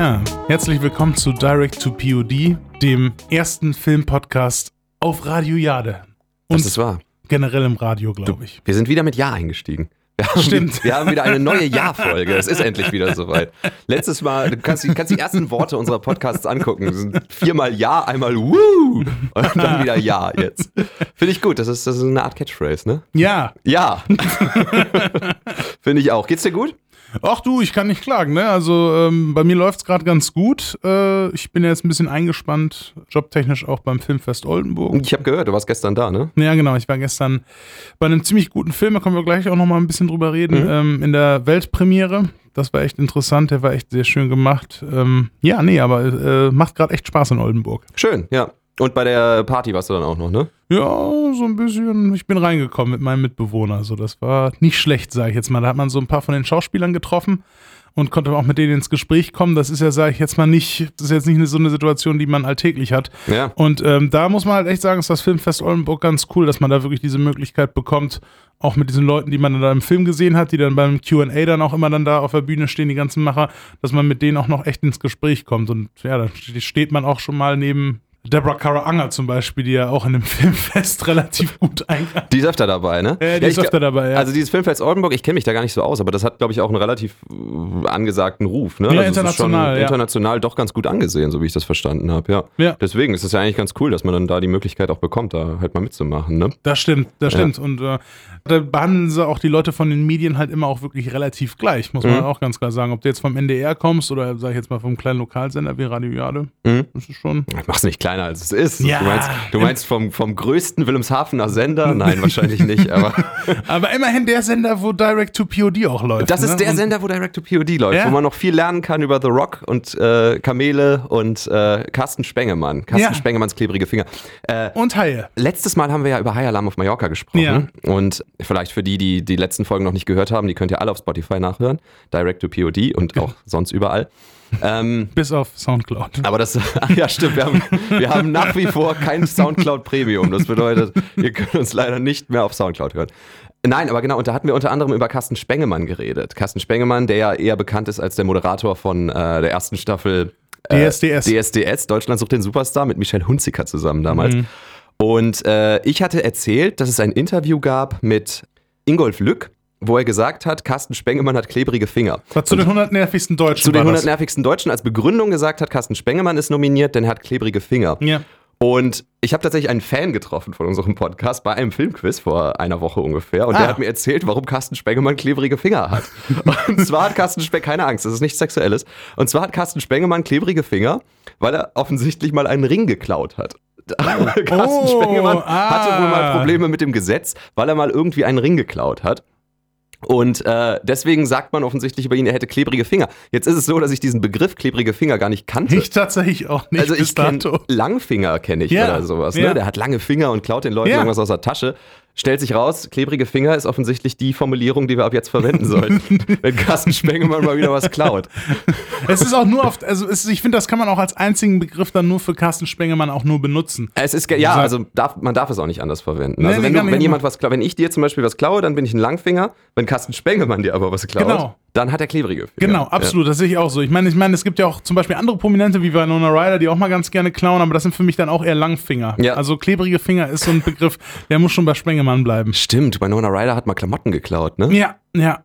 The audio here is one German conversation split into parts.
Ja, herzlich willkommen zu Direct to POD, dem ersten Filmpodcast auf Radio Jade. Und Das ist wahr. generell im Radio, glaube ich. Wir sind wieder mit Ja eingestiegen. Wir haben, Stimmt. Wir haben wieder eine neue Ja-Folge. Es ist endlich wieder soweit. Letztes Mal, du kannst, die- kannst die ersten Worte unserer Podcasts angucken. Das sind viermal Ja, einmal Woo und dann wieder Ja jetzt. Finde ich gut. Das ist, das ist eine Art Catchphrase, ne? Ja, Ja. Finde ich auch. Geht's dir gut? Ach du, ich kann nicht klagen, ne? Also ähm, bei mir läuft es gerade ganz gut. Äh, ich bin jetzt ein bisschen eingespannt, jobtechnisch auch beim Filmfest Oldenburg. Ich habe gehört, du warst gestern da, ne? Ja, genau. Ich war gestern bei einem ziemlich guten Film, da können wir gleich auch noch mal ein bisschen drüber reden, ähm, in der Weltpremiere. Das war echt interessant, der war echt sehr schön gemacht. Ähm, ja, nee, aber äh, macht gerade echt Spaß in Oldenburg. Schön, ja. Und bei der Party warst du dann auch noch, ne? Ja, so ein bisschen. Ich bin reingekommen mit meinem Mitbewohner. Also das war nicht schlecht, sage ich jetzt mal. Da hat man so ein paar von den Schauspielern getroffen und konnte auch mit denen ins Gespräch kommen. Das ist ja, sage ich jetzt mal, nicht, das ist jetzt nicht so eine Situation, die man alltäglich hat. Ja. Und ähm, da muss man halt echt sagen, ist das Filmfest Oldenburg ganz cool, dass man da wirklich diese Möglichkeit bekommt, auch mit diesen Leuten, die man dann da im Film gesehen hat, die dann beim Q&A dann auch immer dann da auf der Bühne stehen, die ganzen Macher, dass man mit denen auch noch echt ins Gespräch kommt. Und ja, da steht man auch schon mal neben Deborah Kara Anger zum Beispiel, die ja auch in dem Filmfest relativ gut eingeht. Die ist öfter dabei, ne? Ja, die ist ich öfter dabei, ja. Also dieses Filmfest Oldenburg, ich kenne mich da gar nicht so aus, aber das hat, glaube ich, auch einen relativ äh, angesagten Ruf, ne? Ja, also ist international, schon ja. international doch ganz gut angesehen, so wie ich das verstanden habe, ja. Ja. Deswegen ist es ja eigentlich ganz cool, dass man dann da die Möglichkeit auch bekommt, da halt mal mitzumachen, ne? Das stimmt, das stimmt. Und äh, da behandeln sie auch die Leute von den Medien halt immer auch wirklich relativ gleich, muss man Mhm. auch ganz klar sagen. Ob du jetzt vom NDR kommst oder, sag ich jetzt mal, vom kleinen Lokalsender wie Radio Jade, Mhm. das ist schon. Mach's nicht kleiner, als es ist. Ja. Du meinst, du meinst vom, vom größten Wilhelmshavener Sender? Nein, wahrscheinlich nicht, aber Aber immerhin der Sender, wo Direct to POD auch läuft. das ist ne? der Und- Sender, wo Direct to POD läuft, Ja. wo man noch viel lernen kann über The Rock und äh, Kamele und äh, Carsten Spengemann. Carsten Ja. Spengemanns klebrige Finger. Äh, Und Haie. Letztes Mal haben wir ja über High Alarm auf Mallorca gesprochen. Und vielleicht für die, die die letzten Folgen noch nicht gehört haben, die könnt ihr alle auf Spotify nachhören. Direct to POD und auch sonst überall. Ähm, Bis auf Soundcloud. aber das, ja, stimmt, wir haben, wir haben nach wie vor kein Soundcloud Premium. Das bedeutet, ihr könnt uns leider nicht mehr auf Soundcloud hören. Nein, aber genau, und da hatten wir unter anderem über Carsten Spengemann geredet. Carsten Spengemann, der ja eher bekannt ist als der Moderator von äh, der ersten Staffel äh, DSDS. DSDS, Deutschland sucht den Superstar, mit Michelle Hunziker zusammen damals. Und äh, ich hatte erzählt, dass es ein Interview gab mit Ingolf Lück, wo er gesagt hat, Carsten Spengemann hat klebrige Finger. Was zu den 100 nervigsten Deutschen Zu den war 100 das. nervigsten Deutschen als Begründung gesagt hat, Carsten Spengemann ist nominiert, denn er hat klebrige Finger. Ja. Und ich habe tatsächlich einen Fan getroffen von unserem Podcast bei einem Filmquiz vor einer Woche ungefähr. Und Ah. der hat mir erzählt, warum Carsten Spengemann klebrige Finger hat. Und zwar hat Carsten Spengemann, keine Angst, das ist nichts Sexuelles. Und zwar hat Carsten Spengemann klebrige Finger, weil er offensichtlich mal einen Ring geklaut hat. Carsten Oh, Spengemann ah. hatte wohl mal Probleme mit dem Gesetz, weil er mal irgendwie einen Ring geklaut hat. Und äh, deswegen sagt man offensichtlich über ihn, er hätte klebrige Finger. Jetzt ist es so, dass ich diesen Begriff klebrige Finger gar nicht kannte. Ich tatsächlich auch nicht Also ich kenne. Langfinger kenne ich Ja, oder sowas. ja. Ne? Der hat lange Finger und klaut den Leuten Ja. irgendwas aus der Tasche. Stellt sich raus, klebrige Finger ist offensichtlich die Formulierung, die wir ab jetzt verwenden sollten, wenn Carsten Spengemann mal wieder was klaut. Es ist auch nur oft, also es, ich finde, das kann man auch als einzigen Begriff dann nur für Carsten Spengemann auch nur benutzen. Es ist ja, also darf, man darf es auch nicht anders verwenden. Nee, also wenn, du, wenn jemand was klaut, wenn ich dir zum Beispiel was klaue, dann bin ich ein Langfinger. Wenn Carsten Spengemann dir aber was klaut, Genau. Dann hat er klebrige Finger. Genau, absolut, das sehe ich auch so. Ich meine, ich meine, es gibt ja auch zum Beispiel andere Prominente wie Winona Ryder, die auch mal ganz gerne klauen, aber das sind für mich dann auch eher Langfinger. Ja. Also klebrige Finger ist so ein Begriff, der muss schon bei Spengemann bleiben. Ja. Stimmt, Winona Ryder hat mal Klamotten geklaut, ne? Ja, ja,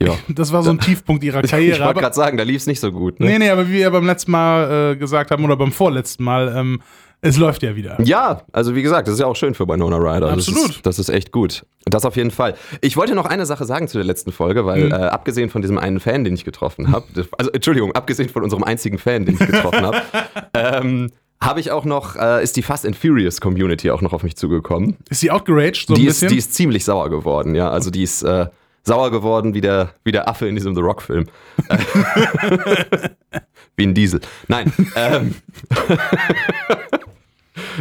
Ja. das war so ein Tiefpunkt ihrer Ich Karriere. wollte Aber, gerade sagen, da lief es nicht so gut. Ne? nee, nee, aber wie wir beim letzten Mal äh, gesagt haben oder beim vorletzten Mal, ähm, es läuft ja wieder. Ja, also wie gesagt, das ist ja auch schön für Winona Ryder. Das Absolut. ist, das ist echt gut. Das auf jeden Fall. Ich wollte noch eine Sache sagen zu der letzten Folge, weil Mhm. äh, abgesehen von diesem einen Fan, den ich getroffen habe, also Entschuldigung, abgesehen von unserem einzigen Fan, den ich getroffen habe, ähm, habe ich auch noch, äh, ist die Fast and Furious Community auch noch auf mich zugekommen. Ist sie outgeraged so ein die, ist, bisschen? die ist ziemlich sauer geworden, ja. Also die ist äh, sauer geworden wie der, wie der Affe in diesem The Rock-Film. wie ein Diesel. Nein. ähm,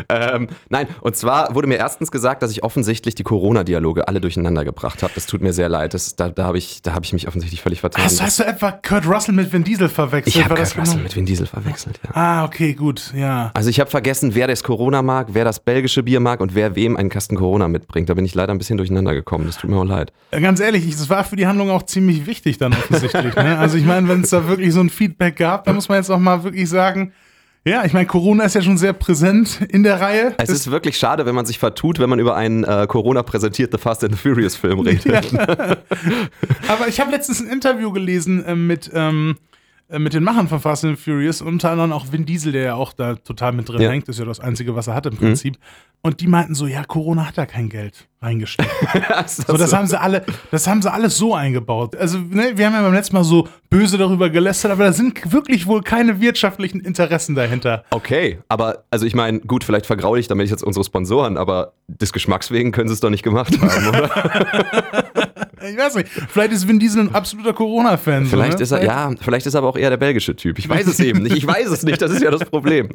ähm, nein, und zwar wurde mir erstens gesagt, dass ich offensichtlich die Corona-Dialoge alle durcheinander gebracht habe. Das tut mir sehr leid. Das, da da habe ich, da hab ich mich offensichtlich völlig vertan. Hast, hast du etwa Kurt Russell mit Vin Diesel verwechselt? ich habe Kurt Russell genau? mit Vin Diesel verwechselt, ja. Ah, okay, gut, ja. Also ich habe vergessen, wer das Corona mag, wer das belgische Bier mag und wer wem einen Kasten Corona mitbringt. Da bin ich leider ein bisschen durcheinander gekommen. Das tut mir auch leid. Ganz ehrlich, das war für die Handlung auch ziemlich wichtig dann offensichtlich. ne? Also ich meine, wenn es da wirklich so ein Feedback gab, dann muss man jetzt auch mal wirklich sagen, ja, ich meine, Corona ist ja schon sehr präsent in der Reihe. Es ist wirklich schade, wenn man sich vertut, wenn man über einen äh, Corona-präsentierten Fast and the Furious Film redet. Aber ich habe letztens ein Interview gelesen äh, mit, ähm, äh, mit den Machern von Fast and Furious, unter anderem auch Vin Diesel, der ja auch da total mit drin Ja. hängt, das ist ja das Einzige, was er hat im Prinzip. Und die meinten so, ja, Corona hat da kein Geld reingesteckt. So, das haben sie alle, das haben sie alles so eingebaut. Also, ne, wir haben ja beim letzten Mal so böse darüber gelästert, aber da sind wirklich wohl keine wirtschaftlichen Interessen dahinter. Okay, aber also ich meine, gut, vielleicht vergraule ich damit jetzt unsere Sponsoren, aber des Geschmacks wegen können sie es doch nicht gemacht haben, oder? Ich weiß nicht, vielleicht ist Vin Diesel ein absoluter Corona-Fan. so, vielleicht ne? ist er, ja, vielleicht ist er aber auch eher der belgische Typ. Ich weiß es eben nicht. Ich weiß es nicht, das ist ja das Problem.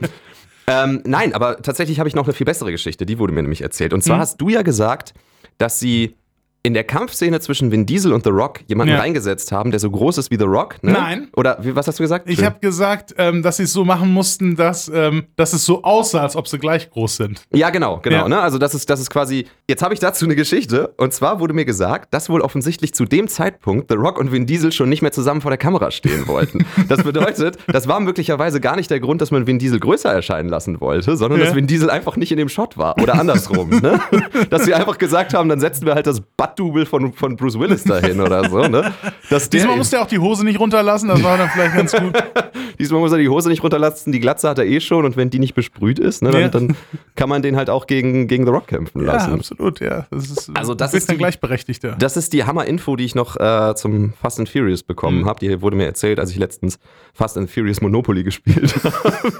Ähm, nein, aber tatsächlich habe ich noch eine viel bessere Geschichte, die wurde mir nämlich erzählt. Und zwar hast du ja gesagt, dass sie in der Kampfszene zwischen Vin Diesel und The Rock jemanden Ja. reingesetzt haben, der so groß ist wie The Rock. Ne? Nein. Oder wie, was hast du gesagt? Ich habe gesagt, ähm, dass sie es so machen mussten, dass, ähm, dass es so aussah, als ob sie gleich groß sind. Ja, genau, genau. Ja. Ne? Also das ist, das ist quasi. Jetzt habe ich dazu eine Geschichte. Und zwar wurde mir gesagt, dass wohl offensichtlich zu dem Zeitpunkt The Rock und Vin Diesel schon nicht mehr zusammen vor der Kamera stehen wollten. Das bedeutet, das war möglicherweise gar nicht der Grund, dass man Vin Diesel größer erscheinen lassen wollte, sondern Ja. dass Vin Diesel einfach nicht in dem Shot war. Oder andersrum. ne? Dass sie einfach gesagt haben, dann setzen wir halt das Butt-Double von, von Bruce Willis dahin oder so. Ne? Dass der Diesmal musste er auch die Hose nicht runterlassen, das war dann vielleicht ganz gut. Diesmal muss er die Hose nicht runterlassen, die Glatze hat er eh schon und wenn die nicht besprüht ist, ne, dann, Ja. dann kann man den halt auch gegen, gegen The Rock kämpfen Ja, lassen. absolut, ja. Das ist, Also das ist die- Gleichberechtigter. Das ist die Hammer-Info, die ich noch äh, zum Fast and Furious bekommen Mhm. habe. Die wurde mir erzählt, als ich letztens Fast and Furious Monopoly gespielt habe.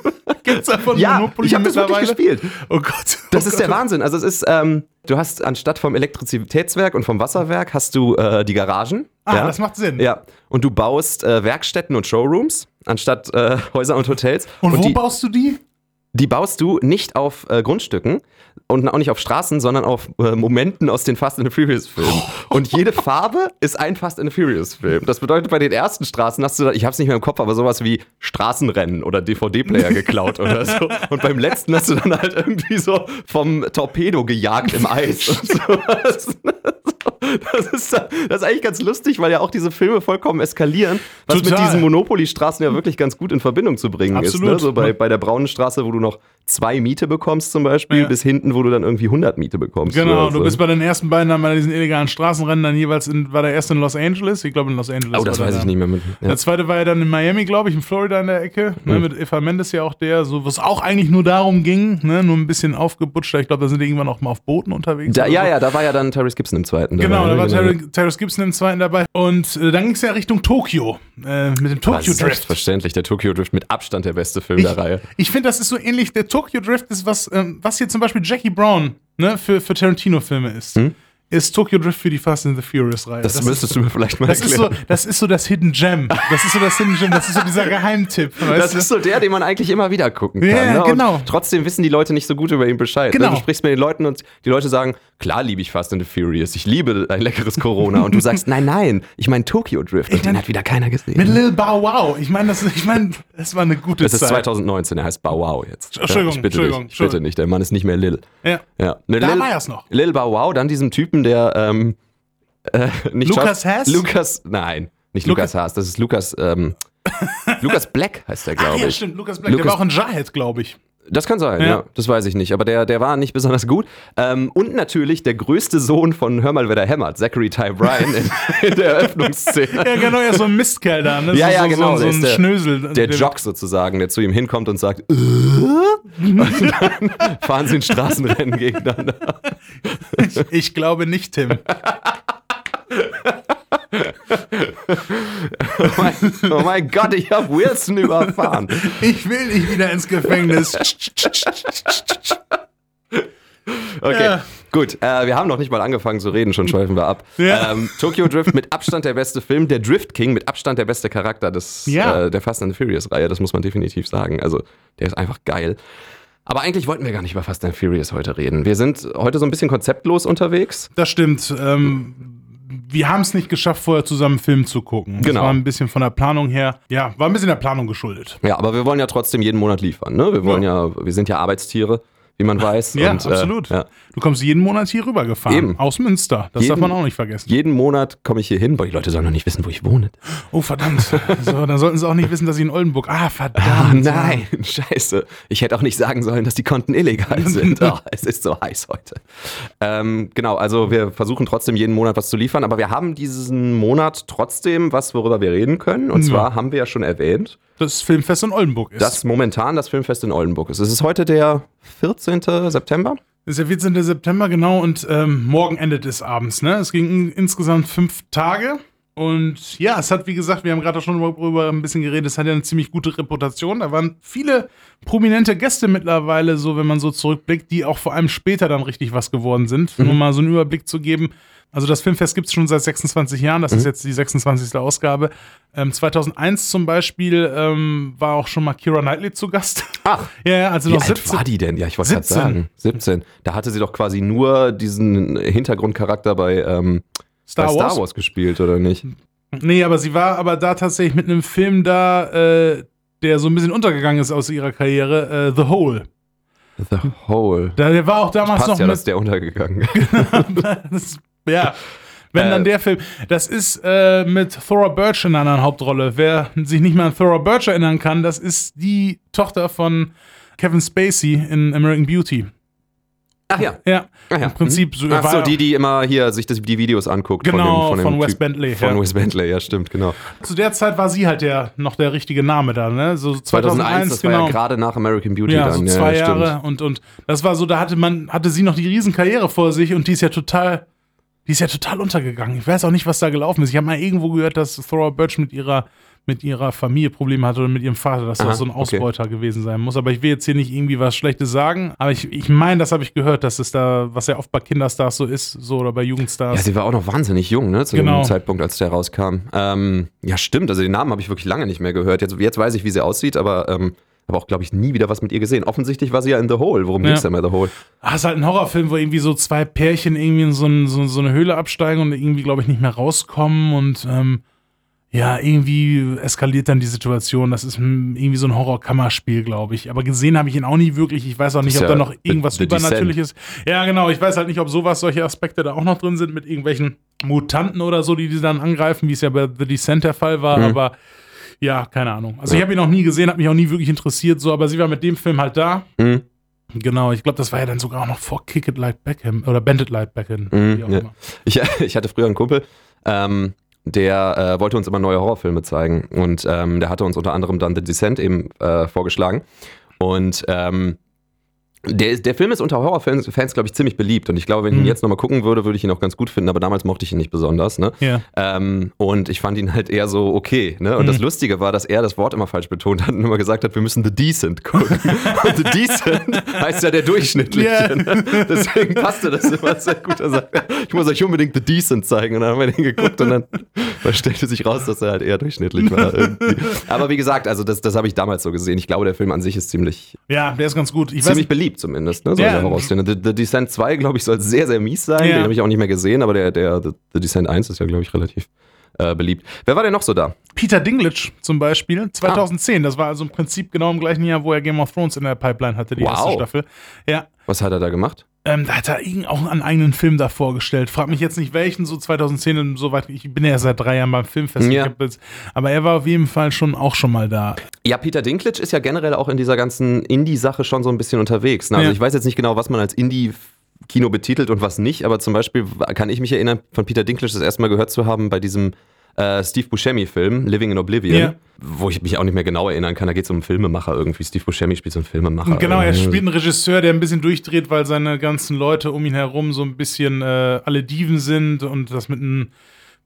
Gibt's davon ja, Monopoly ich habe das wirklich gespielt. Oh Gott. Das oh ist der. Wahnsinn. Also es ist, ähm, du hast anstatt vom Elektrizitätswerk und vom Wasserwerk hast du äh, die Garagen. Ah, ja? das macht Sinn. Ja, und du baust äh, Werkstätten und Showrooms anstatt äh, Häuser und Hotels. Und, wo die, baust du die? die baust du nicht auf äh, Grundstücken und auch nicht auf Straßen, sondern auf äh, Momenten aus den Fast and the Furious Filmen. Und jede Farbe ist ein Fast and the Furious Film. Das bedeutet, bei den ersten Straßen hast du, da, ich hab's nicht mehr im Kopf, aber sowas wie Straßenrennen oder DVD-Player geklaut oder so. Und beim letzten hast du dann halt irgendwie so vom Torpedo gejagt im Eis und sowas. Das ist, das ist eigentlich ganz lustig, weil ja auch diese Filme vollkommen eskalieren, was mit Total. diesen Monopoly-Straßen ja wirklich ganz gut in Verbindung zu bringen ist. Absolut. Ne? So bei, bei der braunen Straße, wo du noch zwei Miete bekommst zum Beispiel, Ja. bis hinten, wo du dann irgendwie 100 Miete bekommst. Genau, du bist bei den ersten beiden dann bei diesen illegalen Straßenrennen dann jeweils in, war der erste in Los Angeles? Ich glaube in Los Angeles. Oh, das weiß ich da. nicht mehr. Mit, ja. Der zweite war ja dann in Miami, glaube ich, in Florida in der Ecke, ne, Mhm. mit Eva Mendes ja auch der, so was auch eigentlich nur darum ging, ne, nur ein bisschen aufgebutschter. Ich glaube, da sind die irgendwann auch mal auf Booten unterwegs. Da, ja, so. ja, da war ja dann Tyrese Gibson im zweiten. Genau, da ne? war Terry- Terrence Gibson im zweiten dabei. Und äh, dann ging es ja Richtung Tokio, äh, mit dem Tokyo Drift. Selbstverständlich, der Tokyo Drift mit Abstand der beste Film Ich, der Reihe. ich finde, das ist so ähnlich. Der Tokyo Drift ist was, ähm, was hier zum Beispiel Jackie Brown ne, für, für Tarantino-Filme ist. Ist Tokyo Drift für die Fast and the Furious-Reihe. Hm? Das, müsstest du mir vielleicht mal das ist, so, erklären. das ist so das Hidden Gem. Das ist so das Hidden Gem. Das ist so dieser Geheimtipp. Das du? ist so der, den man eigentlich immer wieder gucken kann. Ja, ne? genau. Trotzdem wissen die Leute nicht so gut über ihn Bescheid. Genau. Ne? Du sprichst mit den Leuten und die Leute sagen, klar liebe ich Fast and the Furious, ich liebe ein leckeres Corona. Und du sagst, nein, nein, ich meine Tokyo Drift. Und den mein- hat wieder keiner gesehen. Mit Lil Bow Wow. Ich meine, das, ich mein, das war eine gute das ist Zeit. 2019, er heißt Bow Wow jetzt. Entschuldigung, ich bitte Entschuldigung, ich bitte nicht, der Mann ist nicht mehr Lil. Ja. Ja. Ne, Da Lil, war er's noch. Lil Bow Wow, dann diesem Typen, der ähm, äh, nicht Lukas Haas? Lukas, nein, nicht Lukas- Lukas Haas, das ist Lukas, ähm, Lukas Black heißt der, glaube ja, ich. stimmt. Lukas Black. der Lucas- war auch ein Jarhead, glaube ich. Das kann sein, Ja. ja. Das weiß ich nicht. Aber der, der war nicht besonders gut. Ähm, und natürlich der größte Sohn von Hör mal, wer da hämmert, Zachary Ty Bryan in, in der Eröffnungsszene. Ja, genau, er ist so ein Mistkerl da. Ne? Ja, so, ja, genau, So, so der ein der- Schnösel. Der Jock sozusagen, der zu ihm hinkommt und sagt, äh? und dann fahren sie in Straßenrennen gegeneinander. Ich, ich glaube nicht, Tim. Oh mein, oh mein Gott, ich habe Wilson überfahren. Ich will nicht wieder ins Gefängnis. Okay, Ja. gut. Äh, wir haben noch nicht mal angefangen zu reden, schon schweifen wir ab. Ja. Ähm, Tokyo Drift mit Abstand der beste Film, der Drift King mit Abstand der beste Charakter des, Ja. äh, der Fast and the Furious Reihe, das muss man definitiv sagen. Also, der ist einfach geil. Aber eigentlich wollten wir gar nicht über Fast and Furious heute reden. Wir sind heute so ein bisschen konzeptlos unterwegs. Das stimmt. Ähm, wir haben es nicht geschafft, vorher zusammen einen Film zu gucken. Das Genau. war ein bisschen von der Planung her, ja, war ein bisschen der Planung geschuldet. Ja, aber wir wollen ja trotzdem jeden Monat liefern. Ne? Wir wollen ja, wir sind ja Arbeitstiere, wie man weiß. Ja, und, äh, absolut. ja. Du kommst jeden Monat hier rübergefahren. Eben. Aus Münster. Das Jeden- darf man auch nicht vergessen. Jeden Monat komme ich hier hin, weil die Leute sollen noch nicht wissen, wo ich wohne. Oh, verdammt. so, dann sollten sie auch nicht wissen, dass ich in Oldenburg. Ah, verdammt. Ah, nein, scheiße. Ich hätte auch nicht sagen sollen, dass die Konten illegal sind. Oh, es ist so heiß heute. Ähm, genau, also wir versuchen trotzdem jeden Monat was zu liefern, aber wir haben diesen Monat trotzdem was, worüber wir reden können. Und Ja. zwar haben wir ja schon erwähnt, Das Filmfest in Oldenburg ist. dass momentan das Filmfest in Oldenburg ist. Es ist heute der 14. September. ist der 14. September, genau, und ähm, morgen endet es abends. Ne? Es ging in, insgesamt fünf Tage. Und ja, es hat, wie gesagt, wir haben gerade schon darüber ein bisschen geredet, es hat ja eine ziemlich gute Reputation. Da waren viele prominente Gäste mittlerweile, so wenn man so zurückblickt, die auch vor allem später dann richtig was geworden sind. Nur mal so einen Überblick zu geben. Also das Filmfest gibt es schon seit 26 Jahren, das ist jetzt die 26. Ausgabe. Ähm, 2001 zum Beispiel ähm, war auch schon mal Kira Knightley zu Gast. Ach, ja, ja, also wie noch alt 17. war die denn? Ja, ich wollte gerade 17. sagen. 17. Da hatte sie doch quasi nur diesen Hintergrundcharakter bei, ähm, Star, Wars. Star Wars gespielt, oder nicht? Nee, aber sie war aber da tatsächlich mit einem Film da, äh, der so ein bisschen untergegangen ist aus ihrer Karriere, äh, The Hole. The Hole. Da, der war auch damals Passt noch ja, mit. dass der untergegangen das, ja. Wenn Äh. dann der Film. Das ist äh, mit Thora Birch in einer Hauptrolle. Wer sich nicht mehr an Thora Birch erinnern kann, das ist die Tochter von Kevin Spacey in American Beauty. Ach ja. Ja, Ach ja. im Prinzip so. Ach so, die, die immer hier sich das, die Videos anguckt Genau, von dem, von dem Wes Typ- Bentley, Von ja. Wes Bentley, ja, stimmt, genau. Zu der Zeit war sie halt der noch der richtige Name da, ne? So 2001, 2001, das genau. war ja gerade nach American Beauty Ja, dann. so zwei ja, Jahre und, und das war so, da hatte man, hatte sie noch die Riesenkarriere vor sich und die ist ja total, die ist ja total untergegangen. Ich weiß auch nicht, was da gelaufen ist. Ich habe mal irgendwo gehört, dass Thora Birch mit ihrer, mit ihrer Familie Probleme hatte oder mit ihrem Vater, dass Aha, das so ein okay. Ausbeuter gewesen sein muss. Aber ich will jetzt hier nicht irgendwie was Schlechtes sagen. Aber ich, ich meine, das habe ich gehört, dass es da, was ja oft bei Kinderstars so ist, so oder bei Ja, Jugendstars. sie war auch noch wahnsinnig jung, ne, zu Genau. dem Zeitpunkt, als der rauskam. Ähm, ja, stimmt, also den Namen habe ich wirklich lange nicht mehr gehört. Jetzt, jetzt weiß ich, wie sie aussieht, aber ähm, habe auch, glaube ich, nie wieder was mit ihr gesehen. Offensichtlich war sie ja in The Hole. Worum Ja. ging's denn bei The Hole? Ah, ist halt ein Horrorfilm, wo irgendwie so zwei Pärchen irgendwie in so, ein, so, so eine Höhle absteigen und irgendwie, glaube ich, nicht mehr rauskommen und ähm, ja, irgendwie eskaliert dann die Situation. Das ist hm, irgendwie so ein Horrorkammerspiel, glaube ich. Aber gesehen habe ich ihn auch nie wirklich. Ich weiß auch nicht, ob ja da noch irgendwas The Übernatürliches. Ja, genau. Ich weiß halt nicht, ob sowas, solche Aspekte da auch noch drin sind mit irgendwelchen Mutanten oder so, die die dann angreifen, wie es ja bei The Descent der Fall war. Mhm. Aber ja, keine Ahnung. Also ich habe ihn noch nie gesehen, hat mich auch nie wirklich interessiert, so. Aber sie war mit dem Film halt da. Mhm. Genau, ich glaube, das war ja dann sogar auch noch vor Kick It Like Beckham oder Bend It Like Beckham. Mhm, wie auch ja. immer. Ich, ich hatte früher einen Kumpel, ähm, der äh, wollte uns immer neue Horrorfilme zeigen. Und ähm, der hatte uns unter anderem dann The Descent eben äh, vorgeschlagen. Und ähm, der, ist- der Film ist unter Horrorfans, Fans, glaube ich, ziemlich beliebt. Und ich glaube, wenn ich ihn Mhm. jetzt nochmal gucken würde, würde ich ihn auch ganz gut finden. Aber damals mochte ich ihn nicht besonders. Ne? Ja. Ähm, und ich fand ihn halt eher so okay. Ne? Und Mhm. das Lustige war, dass er das Wort immer falsch betont hat und immer gesagt hat, wir müssen The Decent gucken. und The Decent heißt ja der Durchschnittliche. Ja. Ne? Deswegen passte das immer sehr gut. Er sagt, ich muss euch unbedingt The Decent zeigen. Und dann haben wir den geguckt und dann, dann stellte sich raus, dass er halt eher durchschnittlich war. irgendwie. Aber wie gesagt, also das, das habe ich damals so gesehen. Ich glaube, der Film an sich ist ziemlich, ja, der ist ganz gut. Ich weiß, ziemlich beliebt zumindest. Ne? So Ja. der Horrorszene. The, The Descent 2, glaube ich, soll sehr, sehr mies sein. Ja. Den habe ich auch nicht mehr gesehen, aber der, der The, The Descent 1 ist ja, glaube ich, relativ äh, beliebt. Wer war denn noch so da? Peter Dinklage zum Beispiel, 2010. Das war also im Prinzip genau im gleichen Jahr, wo er Game of Thrones in der Pipeline hatte, die Wow. erste Staffel. Ja. Was hat er da gemacht? Ähm, da hat er irgend- auch einen eigenen Film da vorgestellt. Frag mich jetzt nicht welchen, so 2010 und so weit. Ich bin ja seit drei Jahren beim Filmfest. Ja. Jetzt, aber er war auf jeden Fall schon auch schon mal da. Ja, Peter Dinklage ist ja generell auch in dieser ganzen Indie-Sache schon so ein bisschen unterwegs. Ne? Also Ja. ich weiß jetzt nicht genau, was man als Indie-Kino betitelt und was nicht, aber zum Beispiel kann ich mich erinnern, von Peter Dinklage das erste Mal gehört zu haben bei diesem äh, Steve Buscemi-Film, Living in Oblivion, Ja. wo ich mich auch nicht mehr genau erinnern kann. Da geht es um einen Filmemacher irgendwie. Steve Buscemi spielt so einen Filmemacher. Genau, er spielt einen Regisseur, der ein bisschen durchdreht, weil seine ganzen Leute um ihn herum so ein bisschen äh, alle Diven sind und das mit einem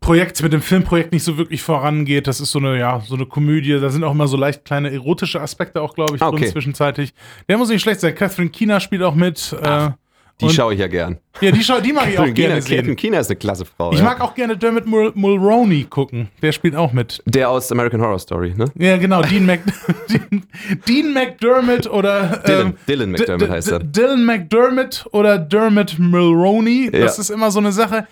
Projekt, mit dem Filmprojekt nicht so wirklich vorangeht. Das ist so eine, ja, so eine Komödie. Da sind auch immer so leicht kleine erotische Aspekte auch, glaube ich, Ah, okay. zwischenzeitig. Der muss nicht schlecht sein. Catherine Keener spielt auch mit. Äh, Die schaue ich ja gern. Ja, die, schau, die mag ich auch gerne sehen. Kina ist eine klasse Frau. Ich ja. mag auch gerne Dermot Mul Mulroney gucken. Der spielt auch mit. Der aus American Horror Story, ne? Ja, genau, Dean, Mc Dean, Dean McDermott oder Dylan, ähm, Dylan McDermott D- heißt er. Dylan McDermott oder Dermot Mulroney. Das Ja. ist immer so eine Sache.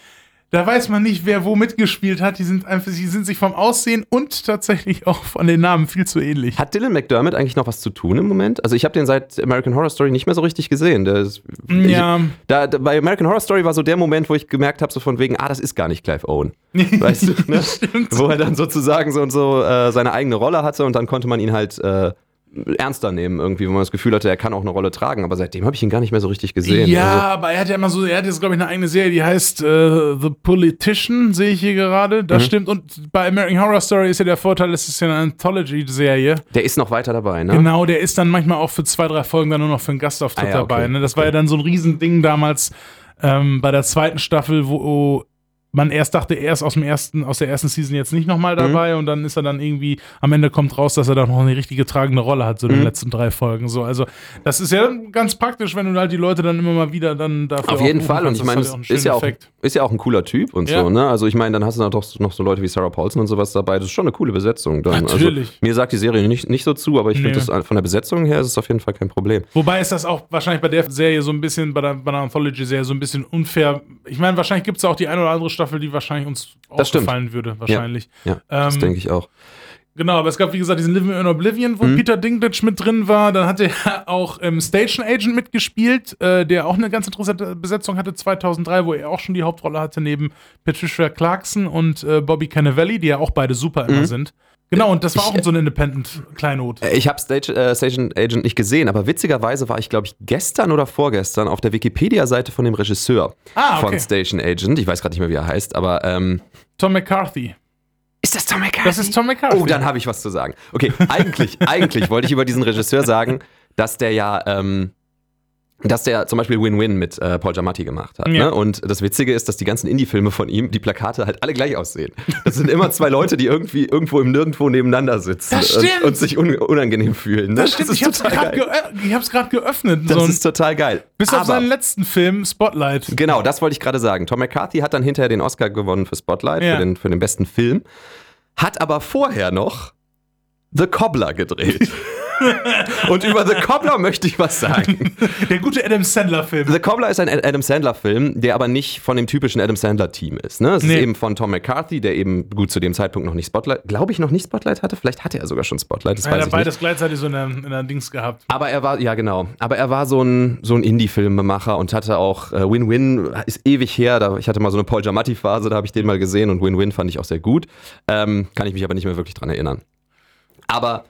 Da weiß man nicht, wer wo mitgespielt hat. Die sind einfach, die sind sich vom Aussehen und tatsächlich auch von den Namen viel zu ähnlich. Hat Dylan McDermott eigentlich noch was zu tun im Moment? Also ich habe den seit American Horror Story nicht mehr so richtig gesehen. Ist, Ja. ich, da, da, bei American Horror Story war so der Moment, wo ich gemerkt habe, so von wegen, ah, das ist gar nicht Clive Owen. Weißt du, ne? Wo er dann sozusagen so und so äh, seine eigene Rolle hatte und dann konnte man ihn halt äh, ernster nehmen irgendwie, wo man das Gefühl hatte, er kann auch eine Rolle tragen. Aber seitdem habe ich ihn gar nicht mehr so richtig gesehen. Ja, Also, aber er hat ja immer so, er hat jetzt, glaube ich, eine eigene Serie, die heißt äh, The Politician, sehe ich hier gerade. Mhm. Das stimmt. Und bei American Horror Story ist ja der Vorteil, es ist ja eine Anthology-Serie. der ist noch weiter dabei, ne? Genau, der ist dann manchmal auch für zwei, drei Folgen dann nur noch für einen Gastauftritt Ah ja, okay. dabei. Ne? Das war ja dann so ein Riesending damals ähm, bei der zweiten Staffel, wo man erst dachte, er ist aus dem ersten, aus der ersten Season jetzt nicht Mhm. nochmal dabei und dann ist er dann irgendwie, am Ende kommt raus, dass er dann noch eine richtige tragende Rolle hat, so in Mhm. den letzten drei Folgen. So, also das ist ja ganz praktisch, wenn du halt die Leute dann immer mal wieder dann dafür Auf jeden Fall. Und ich meine, ist ja, auch, ist ja auch ein cooler Typ und Ja. so, ne? Also ich meine, dann hast du da doch noch so Leute wie Sarah Paulson und sowas dabei. Das ist schon eine coole Besetzung. Dann. Natürlich. Also, mir sagt die Serie nicht, nicht so zu, aber ich finde, das von der Besetzung her ist es auf jeden Fall kein Problem. Wobei ist das auch wahrscheinlich bei der Serie so ein bisschen, bei der, bei der Anthology-Serie so ein bisschen unfair. Ich meine, wahrscheinlich gibt es auch die eine oder andere Staffel, die wahrscheinlich uns Das gefallen würde, wahrscheinlich. Ja, das Ähm, denke ich auch. Genau, aber es gab, wie gesagt, diesen Living in Oblivion, Mhm. wo Peter Dinklage mit drin war. Dann hat er auch ähm, Station Agent mitgespielt, äh, der auch eine ganz interessante Besetzung hatte 2003, wo er auch schon die Hauptrolle hatte, neben Patricia Clarkson und äh, Bobby Cannavale, die ja auch beide super immer sind. Genau, und das war auch so ein Independent-Kleinod. Äh, Ich habe Stage, äh, Station Agent nicht gesehen, aber witzigerweise war ich, glaube ich, gestern oder vorgestern auf der Wikipedia-Seite von dem Regisseur Ah, okay. von Station Agent. Ich weiß gerade nicht mehr, wie er heißt, aber ähm, Tom McCarthy. ist das Tom McCarthy? Das ist Tom McCarthy. Oh, dann habe ich was zu sagen. Okay, eigentlich, eigentlich wollte ich über diesen Regisseur sagen, dass der ja, ähm, dass der zum Beispiel Win-Win mit äh, Paul Giamatti gemacht hat. Ja. Ne? Und das Witzige ist, dass die ganzen Indie-Filme von ihm, die Plakate halt alle gleich aussehen. Das sind immer zwei Leute, die irgendwie irgendwo im Nirgendwo nebeneinander sitzen Das und, und sich un unangenehm fühlen. Ne? Das stimmt, ist ich hab's gerade geö- geöffnet. Das so ist total geil. bis auf Aber- seinen letzten Film, Spotlight. Genau, das wollte ich gerade sagen. Tom McCarthy hat dann hinterher den Oscar gewonnen für Spotlight, Ja. für, den, für den besten Film, hat aber vorher noch The Cobbler gedreht. Und über The Cobbler möchte ich was sagen. Der gute Adam Sandler-Film. The Cobbler ist ein Adam Sandler-Film, der aber nicht von dem typischen Adam Sandler-Team ist. Ne? Es Nee. ist eben von Tom McCarthy, der eben gut zu dem Zeitpunkt noch nicht Spotlight, glaube ich, noch nicht Spotlight hatte. Vielleicht hatte er sogar schon Spotlight, das Ja, weiß er hat beides gleichzeitig so in der, in der Dings gehabt. Aber er war, ja genau, aber er war so ein, so ein Indie-Filmemacher und hatte auch äh, Win-Win, ist ewig her, da, ich hatte mal so eine Paul Giamatti-Phase, da habe ich den mal gesehen und Win-Win fand ich auch sehr gut. Ähm, kann ich mich aber nicht mehr wirklich dran erinnern. Aber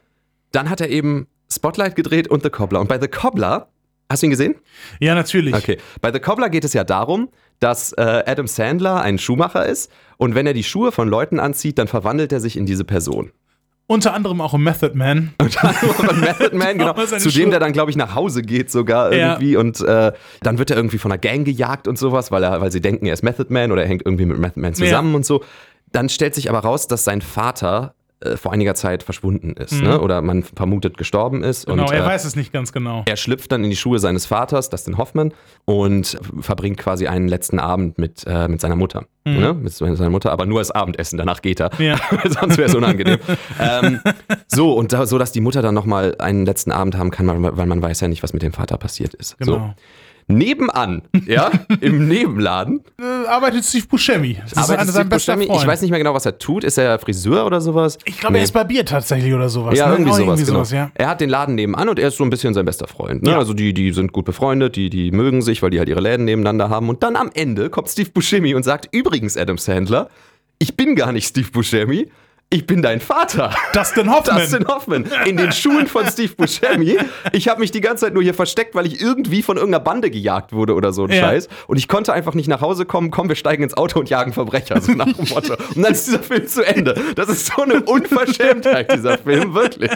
dann hat er eben Spotlight gedreht und The Cobbler. Und bei The Cobbler, hast du ihn gesehen? Ja, natürlich. Okay. Bei The Cobbler geht es ja darum, dass äh, Adam Sandler ein Schuhmacher ist und wenn er die Schuhe von Leuten anzieht, dann verwandelt er sich in diese Person. Unter anderem auch im Method Man. von Method Man, genau. Seine Zu dem der dann, glaube ich, nach Hause geht sogar Ja. irgendwie. Und äh, dann wird er irgendwie von einer Gang gejagt und sowas, weil, er, weil sie denken, er ist Method Man oder er hängt irgendwie mit Method Man zusammen und so. Dann stellt sich aber raus, dass sein Vater äh, vor einiger Zeit verschwunden ist. Ne? Oder man vermutet gestorben ist. Mhm. Genau, und, er äh, weiß es nicht ganz genau. er schlüpft dann in die Schuhe seines Vaters, Dustin Hoffman, und verbringt quasi einen letzten Abend mit, äh, mit seiner Mutter. Ne? Mit seiner Mutter, aber nur als Abendessen, danach geht er. Mhm. Ja. Sonst wäre es unangenehm. ähm, so, und da, so, dass die Mutter dann nochmal einen letzten Abend haben kann, weil, man weiß ja nicht, was mit dem Vater passiert ist. So. Genau. Nebenan, ja, im Nebenladen, Äh, arbeitet Steve Buscemi. Das ist arbeitet einer Steve Buscemi. Ich weiß nicht mehr genau, was er tut. Ist er Friseur oder sowas? Ich glaube, Nee. er ist barbiert tatsächlich oder sowas. Ja, ne? irgendwie Oh, sowas, genau. ja. Er hat den Laden nebenan und er ist so ein bisschen sein bester Freund. Ne? Ja. Also die, die sind gut befreundet, die, die mögen sich, weil die halt ihre Läden nebeneinander haben. Und dann am Ende kommt Steve Buscemi und sagt, übrigens, Adam Sandler, ich bin gar nicht Steve Buscemi, ich bin dein Vater. Dustin Hoffman. Dustin Hoffman in den Schuhen von Steve Buscemi. Ich habe mich die ganze Zeit nur hier versteckt, weil ich irgendwie von irgendeiner Bande gejagt wurde oder so ein Ja. Scheiß. Und ich konnte einfach nicht nach Hause kommen. Komm, wir steigen ins Auto und jagen Verbrecher, so nach dem Motto. Und dann ist dieser Film zu Ende. Das ist so eine Unverschämtheit, dieser Film, wirklich.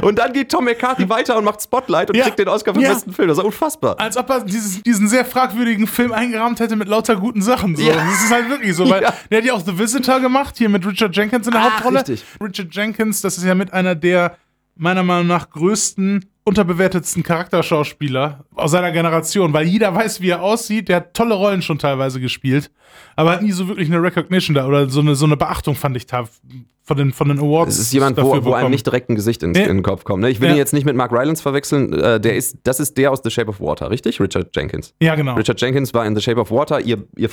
Und dann geht Tom McCarthy weiter und macht Spotlight und Ja. kriegt den Oscar für den Ja. besten Film. Das ist unfassbar. Als ob er dieses, diesen sehr fragwürdigen Film eingerahmt hätte mit lauter guten Sachen. So. Das ist halt wirklich so, weil der hat ja auch The Visitor gemacht, hier mit Richard Jenkins in der Ah, Hauptrolle. Richtig. Richard Jenkins, das ist ja mit einer der meiner Meinung nach größten unterbewertetsten Charakterschauspieler aus seiner Generation, weil jeder weiß, wie er aussieht. Der hat tolle Rollen schon teilweise gespielt, aber hat nie so wirklich eine Recognition da oder so eine, so eine Beachtung, fand ich da von den, von den Awards. Es ist jemand, wo, wo einem nicht direkt ein Gesicht ins, Ja. in den Kopf kommt. Ne? Ich will Ja. ihn jetzt nicht mit Mark Rylance verwechseln. Äh, der ist, das ist der aus The Shape of Water, richtig? Richard Jenkins. Ja, genau. Richard Jenkins war in The Shape of Water ihr, ihr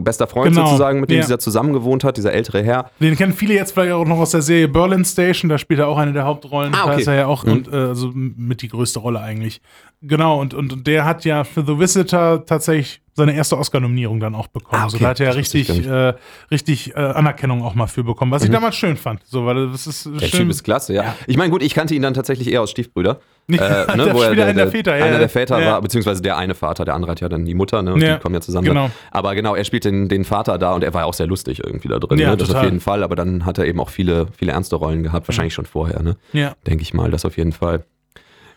bester Freund Genau. sozusagen, mit dem Ja. da zusammen gewohnt hat, dieser ältere Herr. Den kennen viele jetzt vielleicht auch noch aus der Serie Berlin Station, da spielt er auch eine der Hauptrollen. Ah, Da okay. ist er ja auch und, äh, also mit die größte Rolle eigentlich. Genau, und, und der hat ja für The Visitor tatsächlich seine erste Oscar-Nominierung dann auch bekommen. Ah, Also okay. da hat er ja richtig, äh, richtig äh, Anerkennung auch mal für bekommen, was ich damals schön fand. So, weil das ist Der schön. Typ ist klasse, ja. Ich meine, gut, ich kannte ihn dann tatsächlich eher aus Stiefbrüder. Ja, äh, der wo er spielt einen der Väter, ja, Einer ja. der Väter Ja. war, beziehungsweise der eine Vater, der andere hat ja dann die Mutter, ne? Und Ja, die kommen ja zusammen. genau. Dann. Aber genau, er spielt den, den Vater da und er war ja auch sehr lustig irgendwie da drin. Ja, ne? Das auf total. jeden Fall, aber dann hat er eben auch viele, viele ernste Rollen gehabt, wahrscheinlich schon vorher, ne? Ja. Denke ich mal, das auf jeden Fall.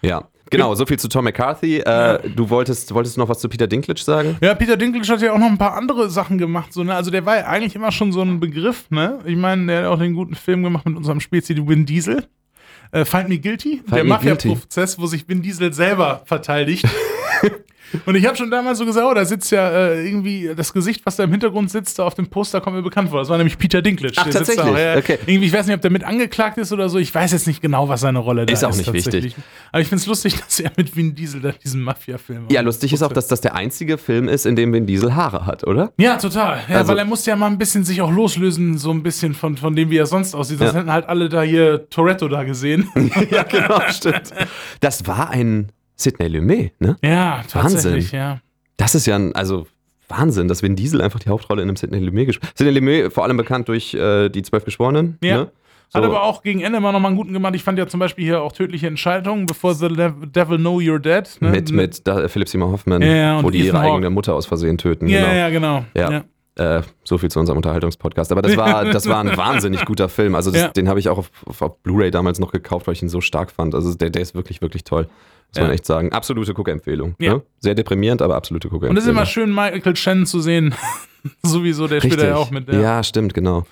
Ja. Genau, so viel zu Tom McCarthy. Äh, du wolltest, wolltest noch was zu Peter Dinklage sagen? Ja, Peter Dinklage hat ja auch noch ein paar andere Sachen gemacht. So, ne? Also der war ja eigentlich immer schon so ein Begriff. Ne? Ich meine, der hat auch den guten Film gemacht mit unserem Spezi Vin Diesel. Äh, Find Me Guilty, der Me Guilty. Mafia-Prozess, wo sich Vin Diesel selber verteidigt. Und ich habe schon damals so gesagt, oh, da sitzt ja äh, irgendwie das Gesicht, was da im Hintergrund sitzt, da auf dem Poster kommt mir bekannt vor. Das war nämlich Peter Dinklage. Ach, Der sitzt tatsächlich? Da, ja, Okay. Irgendwie, ich weiß nicht, ob der mit angeklagt ist oder so. Ich weiß jetzt nicht genau, was seine Rolle da ist. Ist auch nicht wichtig. Aber ich finde es lustig, dass er mit Vin Diesel da diesen Mafia-Film Ja, lustig ist auch, dass das der einzige Film ist, in dem Vin Diesel Haare hat, oder? Ja, total. Ja, Also- weil er musste ja mal ein bisschen sich auch loslösen, so ein bisschen von, von dem, wie er sonst aussieht. Das Ja. hätten halt alle da hier Toretto da gesehen. ja, genau, stimmt. Das war ein Sidney Lumet, ne? ja, tatsächlich, ja. Das ist ja ein, also Wahnsinn, dass Vin Diesel einfach die Hauptrolle in einem Sidney Lumet gespielt hat. Sidney Lumet vor allem bekannt durch äh, die Zwölf Geschworenen. Ja. Ne? So. Hat aber auch gegen Ende immer mal einen guten gemacht. Ich fand ja zum Beispiel hier auch tödliche Entscheidungen, bevor The Dev- Devil Know You're Dead. Ne? mit, mit da, Philip Seymour Hoffman, Ja, wo die ihre Ethan Hawke. eigene Mutter aus Versehen töten. Ja, genau. ja, genau. Ja. Ja. Äh, so viel zu unserem Unterhaltungspodcast. Aber das war, das war ein wahnsinnig guter Film. Also das, Ja. den habe ich auch auf, auf, auf Blu-ray damals noch gekauft, weil ich ihn so stark fand. Also der, der ist wirklich, wirklich toll. Muss man Ja. echt sagen. Absolute Guckempfehlung. Ja. Ne? Sehr deprimierend, aber absolute Und Guckempfehlung. es ist immer schön, Michael Shannon zu sehen. Sowieso, der spielt Richtig. ja auch mit. Ja, stimmt, genau.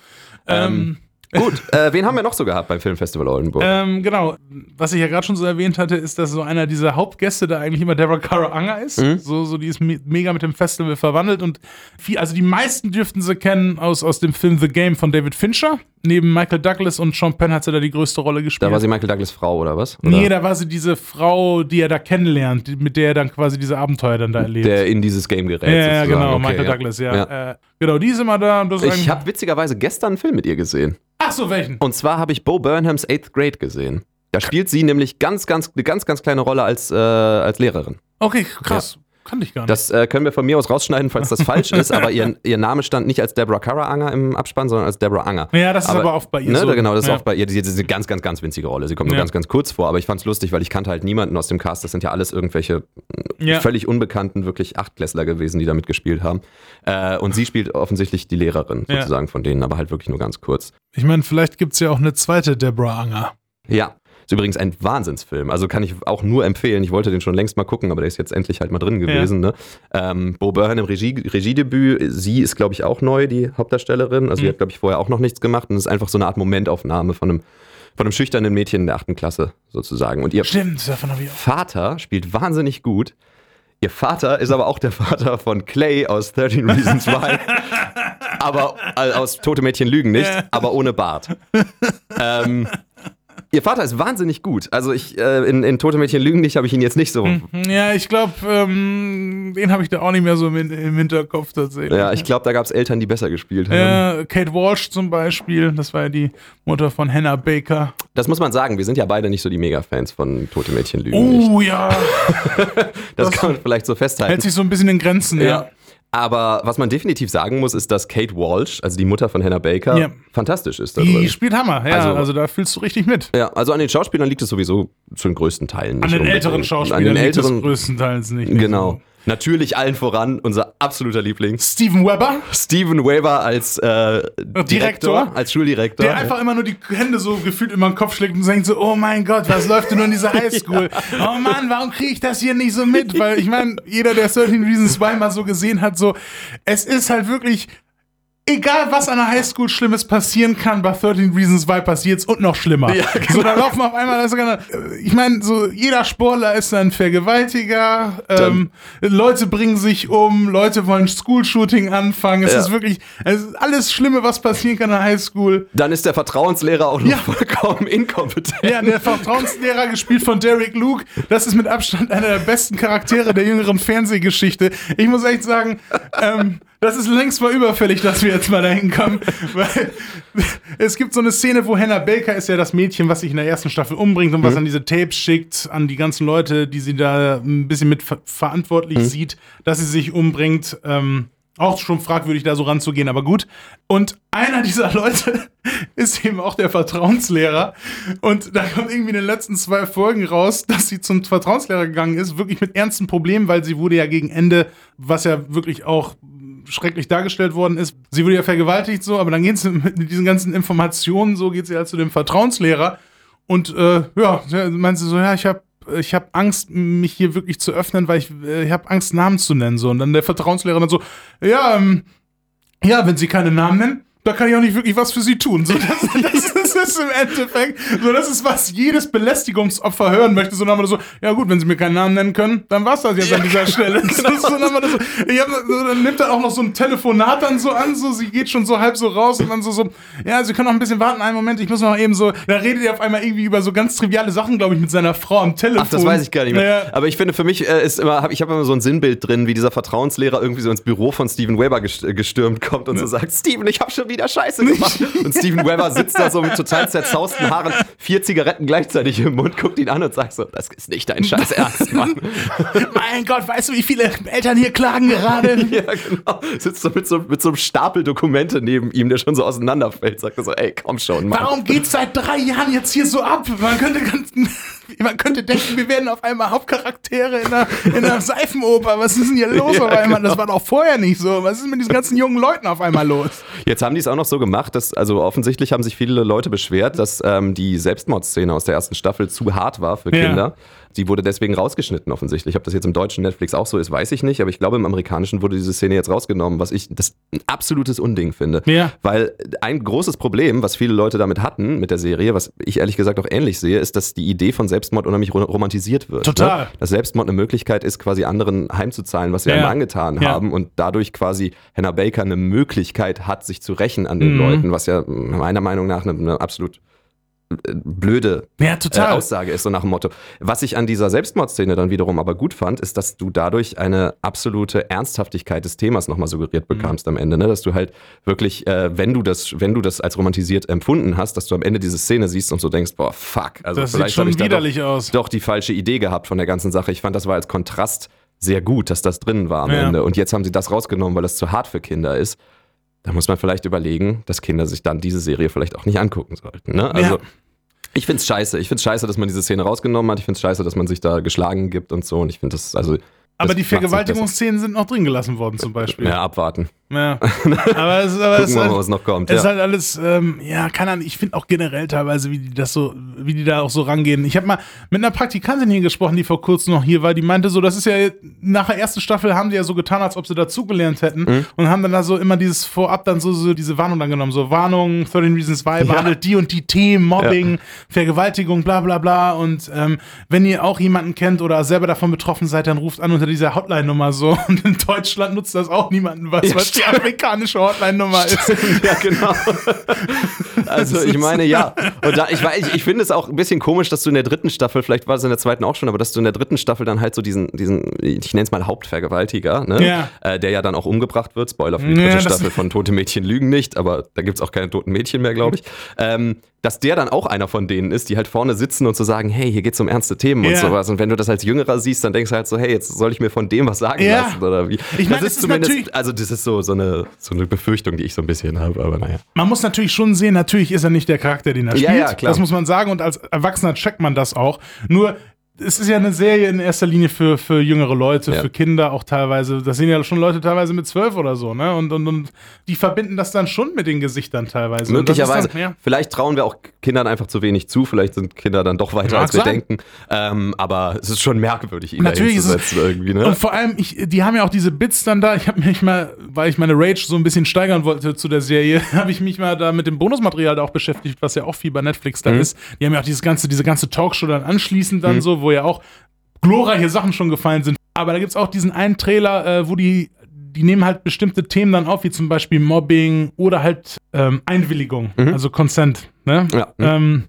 Ähm, Gut, äh, wen haben wir noch so gehabt beim Filmfestival Oldenburg? Ähm, genau. Was ich ja gerade schon so erwähnt hatte, ist, dass so einer dieser Hauptgäste da eigentlich immer Deborah Cara Unger ist. Mhm. So, so die ist me mega mit dem Festival verwandelt und viel, also die meisten dürften sie kennen aus, aus dem Film The Game von David Fincher. Neben Michael Douglas und Sean Penn hat sie da die größte Rolle gespielt. da war sie Michael Douglas Frau, oder was? Oder Nee, da war sie diese Frau, die er da kennenlernt, die- mit der er dann quasi diese Abenteuer dann da erlebt. der in dieses Game gerät. ja, ja, sozusagen. genau, Okay, Michael ja. Douglas, ja. Äh, genau, die ist immer da. Ich habe witzigerweise gestern einen Film mit ihr gesehen. Ach so, welchen? Und zwar habe ich Bo Burnhams Eighth Grade gesehen. Da spielt sie nämlich ganz, ganz, eine ganz, ganz kleine Rolle als, äh, als Lehrerin. Okay, krass. Kannte ich gar nicht. Das äh, können wir von mir aus rausschneiden, falls das falsch ist, aber ihr, ihr Name stand nicht als Deborah Cara Anger im Abspann, sondern als Deborah Anger. ja, das ist aber, oft bei ihr Ne, so. Genau, das ist ja. auch bei ihr. Die ist eine ganz, ganz, ganz winzige Rolle. Sie kommt nur Ja. ganz, ganz kurz vor, aber ich fand es lustig, weil ich kannte halt niemanden aus dem Cast. Das sind ja alles irgendwelche Ja. völlig unbekannten, wirklich Achtklässler gewesen, die da mitgespielt haben. Äh, und sie spielt offensichtlich die Lehrerin sozusagen von denen, aber halt wirklich nur ganz kurz. Ich meine, vielleicht gibt es ja auch eine zweite Deborah Anger. Ja. Ist übrigens ein Wahnsinnsfilm. Also kann ich auch nur empfehlen. Ich wollte den schon längst mal gucken, aber der ist jetzt endlich halt mal drin gewesen. Ne? Ähm, Bo Burnham im Regie, Regiedebüt. Sie ist, glaube ich, auch neu, die Hauptdarstellerin. Also, die Mhm. hat, glaube ich, vorher auch noch nichts gemacht. Und es ist einfach so eine Art Momentaufnahme von einem, von einem schüchternen Mädchen in der achten Klasse sozusagen. Und ihr Stimmt. Vater spielt wahnsinnig gut. Ihr Vater ist aber auch der Vater von Clay aus 13 Reasons Why. aber äh, aus Tote Mädchen lügen nicht, Ja. aber ohne Bart. ähm, ihr Vater ist wahnsinnig gut. Also ich äh, in, in Tote Mädchen lügen nicht habe ich ihn jetzt nicht so. Ja, ich glaube, ähm, den habe ich da auch nicht mehr so im, im Hinterkopf tatsächlich. Ja, ich glaube, da gab es Eltern, die besser gespielt haben. Ja, Kate Walsh zum Beispiel, das war ja die Mutter von Hannah Baker. Das muss man sagen. Wir sind ja beide nicht so die Mega-Fans von Tote Mädchen lügen nicht. Oh ja, Das das- kann man vielleicht so festhalten. hält sich so ein bisschen in Grenzen, ja. Ja. Aber was man definitiv sagen muss, ist, dass Kate Walsh, also die Mutter von Hannah Baker, Ja. fantastisch ist. Die drin. spielt Hammer, ja, also, Also- da fühlst du richtig mit. Ja, also an den Schauspielern liegt es sowieso zu den größten Teilen nicht. An den unbedingt. älteren Schauspielern An den liegt es älteren, größtenteils nicht. nicht genau. so. Natürlich allen voran unser absoluter Liebling. Steven Weber, Steven Weber als äh, Direktor, Direktor? als Schuldirektor. der einfach immer nur die Hände so gefühlt immer den Kopf schlägt und denkt so, oh mein Gott, was läuft denn nur in dieser Highschool? Oh Mann, warum kriege ich das hier nicht so mit? Weil ich meine, jeder, der 13 Reasons Why mal so gesehen hat, so, es ist halt wirklich egal was an der Highschool Schlimmes passieren kann, bei 13 Reasons Why passiert's und noch schlimmer. Ja, genau. So, da laufen auf einmal, das ich meine, so jeder Sportler ist ein Vergewaltiger, ähm, Leute bringen sich um, Leute wollen School-Shooting anfangen, es Ja. ist wirklich, es ist alles Schlimme, was passieren kann an der Highschool. Dann ist der Vertrauenslehrer auch noch Ja. vollkommen inkompetent. Ja, der Vertrauenslehrer, gespielt von Derek Luke, das ist mit Abstand einer der besten Charaktere der jüngeren Fernsehgeschichte. Ich muss echt sagen, ähm, das ist längst mal überfällig, dass wir jetzt mal dahin kommen, weil es gibt so eine Szene, wo Hannah Baker ist ja das Mädchen, was sich in der ersten Staffel umbringt und was Mhm. an diese Tapes schickt, an die ganzen Leute, die sie da ein bisschen mit ver verantwortlich Mhm. sieht, dass sie sich umbringt. Ähm, auch schon fragwürdig, da so ranzugehen, aber gut. Und einer dieser Leute ist eben auch der Vertrauenslehrer. Und da kommt irgendwie in den letzten zwei Folgen raus, dass sie zum Vertrauenslehrer gegangen ist, wirklich mit ernsten Problemen, weil sie wurde ja gegen Ende, was ja wirklich auch schrecklich dargestellt worden ist. Sie wurde ja vergewaltigt so, aber dann geht sie mit diesen ganzen Informationen, so geht sie halt zu dem Vertrauenslehrer. Und äh, ja, meint sie so, ja, ich habe ich habe Angst, mich hier wirklich zu öffnen, weil ich, äh, ich habe Angst, Namen zu nennen. So. Und dann der Vertrauenslehrer dann so, ja, ähm, ja, wenn Sie keine Namen nennen, da kann ich auch nicht wirklich was für Sie tun. So, das, das, ist es im Endeffekt. So, das ist, was jedes Belästigungsopfer hören möchte. So, dann haben wir so, ja gut, wenn Sie mir keinen Namen nennen können, dann war's das jetzt an dieser Stelle. So, so, dann, haben wir das so, ich hab, so, dann nimmt er auch noch so ein Telefonat dann so an, so, sie geht schon so halb so raus und dann so, so, ja, Sie können noch ein bisschen warten, einen Moment, ich muss noch eben so, da redet er auf einmal irgendwie über so ganz triviale Sachen, glaube ich, mit seiner Frau am Telefon. Ach, das weiß ich gar nicht mehr. Naja, Aber ich finde, für mich äh, ist immer, hab, ich habe immer so ein Sinnbild drin, wie dieser Vertrauenslehrer irgendwie so ins Büro von Steven Weber gest- gestürmt kommt und so sagt, Steven, ich habe schon wieder Scheiße gemacht. und Steven Weber sitzt da so mit total zerzausten Haaren, vier Zigaretten gleichzeitig im Mund, guckt ihn an und sagt so, das ist nicht dein Scheiß Ernst, Mann. mein Gott, weißt du, wie viele Eltern hier klagen gerade? ja, genau. Sitzt so mit, so mit so einem Stapel Dokumente neben ihm, der schon so auseinanderfällt, sagt er so, ey, komm schon, Mann. Warum geht's seit drei Jahren jetzt hier so ab? Man könnte, ganz, man könnte denken, wir werden auf einmal Hauptcharaktere in einer, in einer Seifenoper. Was ist denn hier los Ja, auf einmal? Das genau. war doch vorher nicht so. Was ist mit diesen ganzen jungen Leuten auf einmal los? Jetzt haben die es auch noch so gemacht, dass, also offensichtlich haben sich viele Leute beschwert, dass ähm, die Selbstmordszene aus der ersten Staffel zu hart war für Ja. Die wurde deswegen rausgeschnitten offensichtlich. Ob das jetzt im deutschen Netflix auch so ist, weiß ich nicht, aber ich glaube im amerikanischen wurde diese Szene jetzt rausgenommen, was ich das ein absolutes Unding finde. Ja. Weil ein großes Problem, was viele Leute damit hatten mit der Serie, was ich ehrlich gesagt auch ähnlich sehe, ist, dass die Idee von Selbstmord unheimlich ro- romantisiert wird. Total. Ne? Dass Selbstmord eine Möglichkeit ist, quasi anderen heimzuzahlen, was sie Ja. einem angetan Ja. haben und dadurch quasi Hannah Baker eine Möglichkeit hat, sich zu rächen an den Mhm. Leuten, was ja meiner Meinung nach eine, eine absolut blöde Ja, äh. Aussage ist, so nach dem Motto. Was ich an dieser Selbstmordszene dann wiederum aber gut fand, ist, dass du dadurch eine absolute Ernsthaftigkeit des Themas nochmal suggeriert bekamst am Ende. Ne? Dass du halt wirklich, äh, wenn du das, wenn du das als romantisiert empfunden hast, dass du am Ende diese Szene siehst und so denkst, boah, fuck. Also das vielleicht habe schon ich da doch, doch die falsche Idee gehabt von der ganzen Sache. Ich fand, das war als Kontrast sehr gut, dass das drin war am Ja. Ende. Und jetzt haben sie das rausgenommen, weil das zu hart für Kinder ist. Da muss man vielleicht überlegen, dass Kinder sich dann diese Serie vielleicht auch nicht angucken sollten. Ne? Also, Ja. ich finde es scheiße. Ich finde es scheiße, dass man diese Szene rausgenommen hat. Ich finde es scheiße, dass man sich da geschlagen gibt und so. Und ich finde das, also. Aber das die Vergewaltigungsszenen sind noch drin gelassen worden, zum. Beispiel. Ja, abwarten. Ja. Aber es, aber es ist mal, halt, was noch kommt. es ist Ja. halt alles, ähm, ja, keine Ahnung, ich finde auch generell teilweise, wie die das so, wie die da auch so rangehen. Ich habe mal mit einer Praktikantin hier gesprochen, die vor kurzem noch hier war, die meinte so, das ist ja, nach der ersten Staffel haben die ja so getan, als ob sie dazugelernt hätten Mhm. und haben dann da so immer dieses vorab dann so, so diese Warnung dann genommen, so Warnung, 13 Reasons Why, behandelt die und die Themen, Mobbing, Vergewaltigung, bla bla bla und ähm, wenn ihr auch jemanden kennt oder selber davon betroffen seid, dann ruft an unter dieser Hotline-Nummer so und in Deutschland nutzt das auch niemanden was, Ja, was die amerikanische Hotline-Nummer ist. ja, genau. Also ich meine, ja. Und da, ich, weiß- ich, ich finde es auch ein bisschen komisch, dass du in der dritten Staffel, vielleicht war es in der zweiten auch schon, aber dass du in der dritten Staffel dann halt so diesen, diesen ich nenne es mal Hauptvergewaltiger, ne? Ja. Äh, der ja dann auch umgebracht wird. Spoiler für die Ja, dritte das- Staffel von Tote Mädchen lügen nicht, aber da gibt es auch keine toten Mädchen mehr, glaube ich. Ähm, dass der dann auch einer von denen ist, die halt vorne sitzen und so sagen, hey, hier geht's um ernste Themen und Ja. sowas. Und wenn du das als Jüngerer siehst, dann denkst du halt so, hey, jetzt soll ich mir von dem was sagen Ja. lassen oder wie. Ich meine, das ist ist zumindest, natürlich- also das ist so, so, eine, so eine Befürchtung, die ich so ein bisschen habe, aber naja. Man muss natürlich schon sehen, natürlich ist er nicht der Charakter, den er Ja, spielt. ja, klar. Das muss man sagen und als Erwachsener checkt man das auch. Nur es ist ja eine Serie in erster Linie für, für jüngere Leute, Ja. für Kinder auch teilweise. Das sind ja schon Leute teilweise mit zwölf oder so, ne? Und, und, und die verbinden das dann schon mit den Gesichtern teilweise. Möglicherweise. Dann, ja. Vielleicht trauen wir auch Kindern einfach zu wenig zu. Vielleicht sind Kinder dann doch weiter, Mag als wir sein. denken. Ähm, aber es ist schon merkwürdig, ihn Natürlich ist es- irgendwie. Ne? Und vor allem, ich, die haben ja auch diese Bits dann da. Ich habe mich mal, weil ich meine Rage so ein bisschen steigern wollte zu der Serie, habe ich mich mal da mit dem Bonusmaterial da auch beschäftigt, was ja auch viel bei Netflix Mhm. da ist. Die haben ja auch dieses ganze, diese ganze Talkshow dann anschließend dann so, wo ja auch glorreiche Sachen schon gefallen sind. Aber da gibt's auch diesen einen Trailer, äh, wo die, die nehmen halt bestimmte Themen dann auf, wie zum Beispiel Mobbing oder halt ähm, Einwilligung, also Consent. Ne? Mhm. Ja. Mhm. Ähm,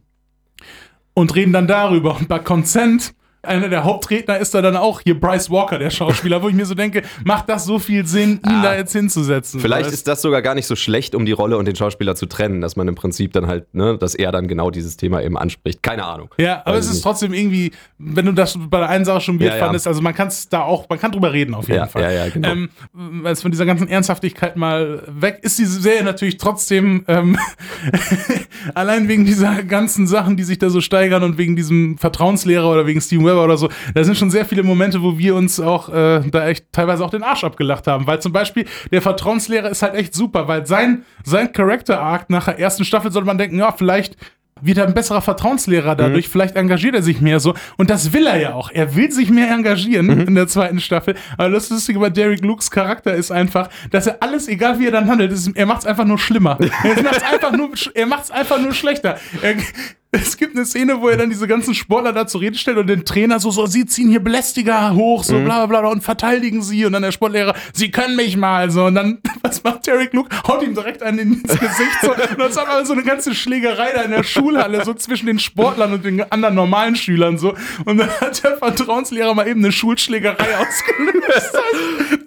und reden dann darüber. Und bei Consent, einer der Hauptredner ist da dann auch hier Bryce Walker, der Schauspieler, wo ich mir so denke, macht das so viel Sinn, ihn Ah. da jetzt hinzusetzen? Vielleicht Weißt- ist das sogar gar nicht so schlecht, um die Rolle und den Schauspieler zu trennen, dass man im Prinzip dann halt, ne, dass er dann genau dieses Thema eben anspricht. Keine Ahnung. Ja, aber Weiß es ist trotzdem irgendwie, wenn du das bei der einen Sache schon weird Ja, ja. fandest, also man kann es da auch, man kann drüber reden auf jeden Ja, Fall. ja, ja, genau. Ähm, weil es von dieser ganzen Ernsthaftigkeit mal weg ist, diese Serie natürlich trotzdem, ähm, allein wegen dieser ganzen Sachen, die sich da so steigern und wegen diesem Vertrauenslehrer oder wegen Steven Weber oder so, da sind schon sehr viele Momente, wo wir uns auch äh, da echt teilweise auch den Arsch abgelacht haben, weil zum Beispiel der Vertrauenslehrer ist halt echt super, weil sein, sein Character Arc nach der ersten Staffel sollte man denken, ja, vielleicht wird er ein besserer Vertrauenslehrer dadurch, vielleicht engagiert er sich mehr so. Und das will er ja auch. Er will sich mehr engagieren in der zweiten Staffel. Aber das Lustige bei Derek Lukes Charakter ist einfach, dass er alles, egal wie er dann handelt, ist, er macht es einfach nur schlimmer. er macht es einfach, nur- er einfach nur schlechter. Er, es gibt eine Szene, wo er dann diese ganzen Sportler da zur Rede stellt und den Trainer so, so, sie ziehen hier Belästiger hoch, so bla bla bla und verteidigen sie und dann der Sportlehrer, sie können mich mal so und dann, was macht Derek Luke? Haut ihm direkt einen ins Gesicht so und dann ist aber so eine ganze Schlägerei da in der Schulhalle, so zwischen den Sportlern und den anderen normalen Schülern so und dann hat der Vertrauenslehrer mal eben eine Schulschlägerei ausgelöst.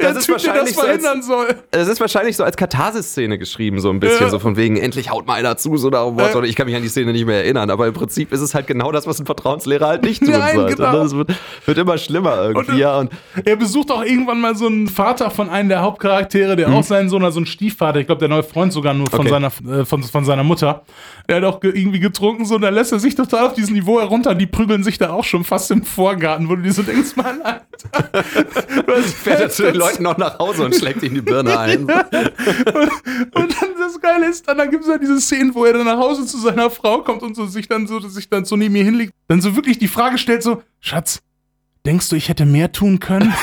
Der Das ist Typ, der das wahrscheinlich so als- verhindern soll. Es ist wahrscheinlich so als Katharsis-Szene geschrieben, so ein bisschen, Ja. so von wegen, endlich haut mal einer zu, so nach. Äh. Oder ich kann mich an die Szene nicht mehr erinnern, aber im Prinzip ist es halt genau das, was ein Vertrauenslehrer halt nicht tun Nein, sollte. genau. ne? Es wird, wird immer schlimmer irgendwie, Und- ja. Und Er besucht auch irgendwann mal so einen Vater von einem der Hauptcharaktere, der auch seinen Sohn, also ein Stiefvater, ich glaube, der neue Freund sogar nur von, Okay. seiner, äh, von, von seiner Mutter. Der hat auch ge irgendwie getrunken, so, und dann lässt er sich total auf diesem Niveau herunter. Die prügeln sich da auch schon fast im Vorgarten, wo du dir so denkst, Mann, Alter. hast- fährt er zu den Leuten noch nach Hause und schlägt ihnen die Birne ein. Und dann das Geile ist, dann, dann gibt es ja diese Szenen, wo er dann nach Hause zu seiner Frau kommt und so sich dann so, sich dann so neben ihr hinlegt, dann so wirklich die Frage stellt: so, Schatz, denkst du, ich hätte mehr tun können?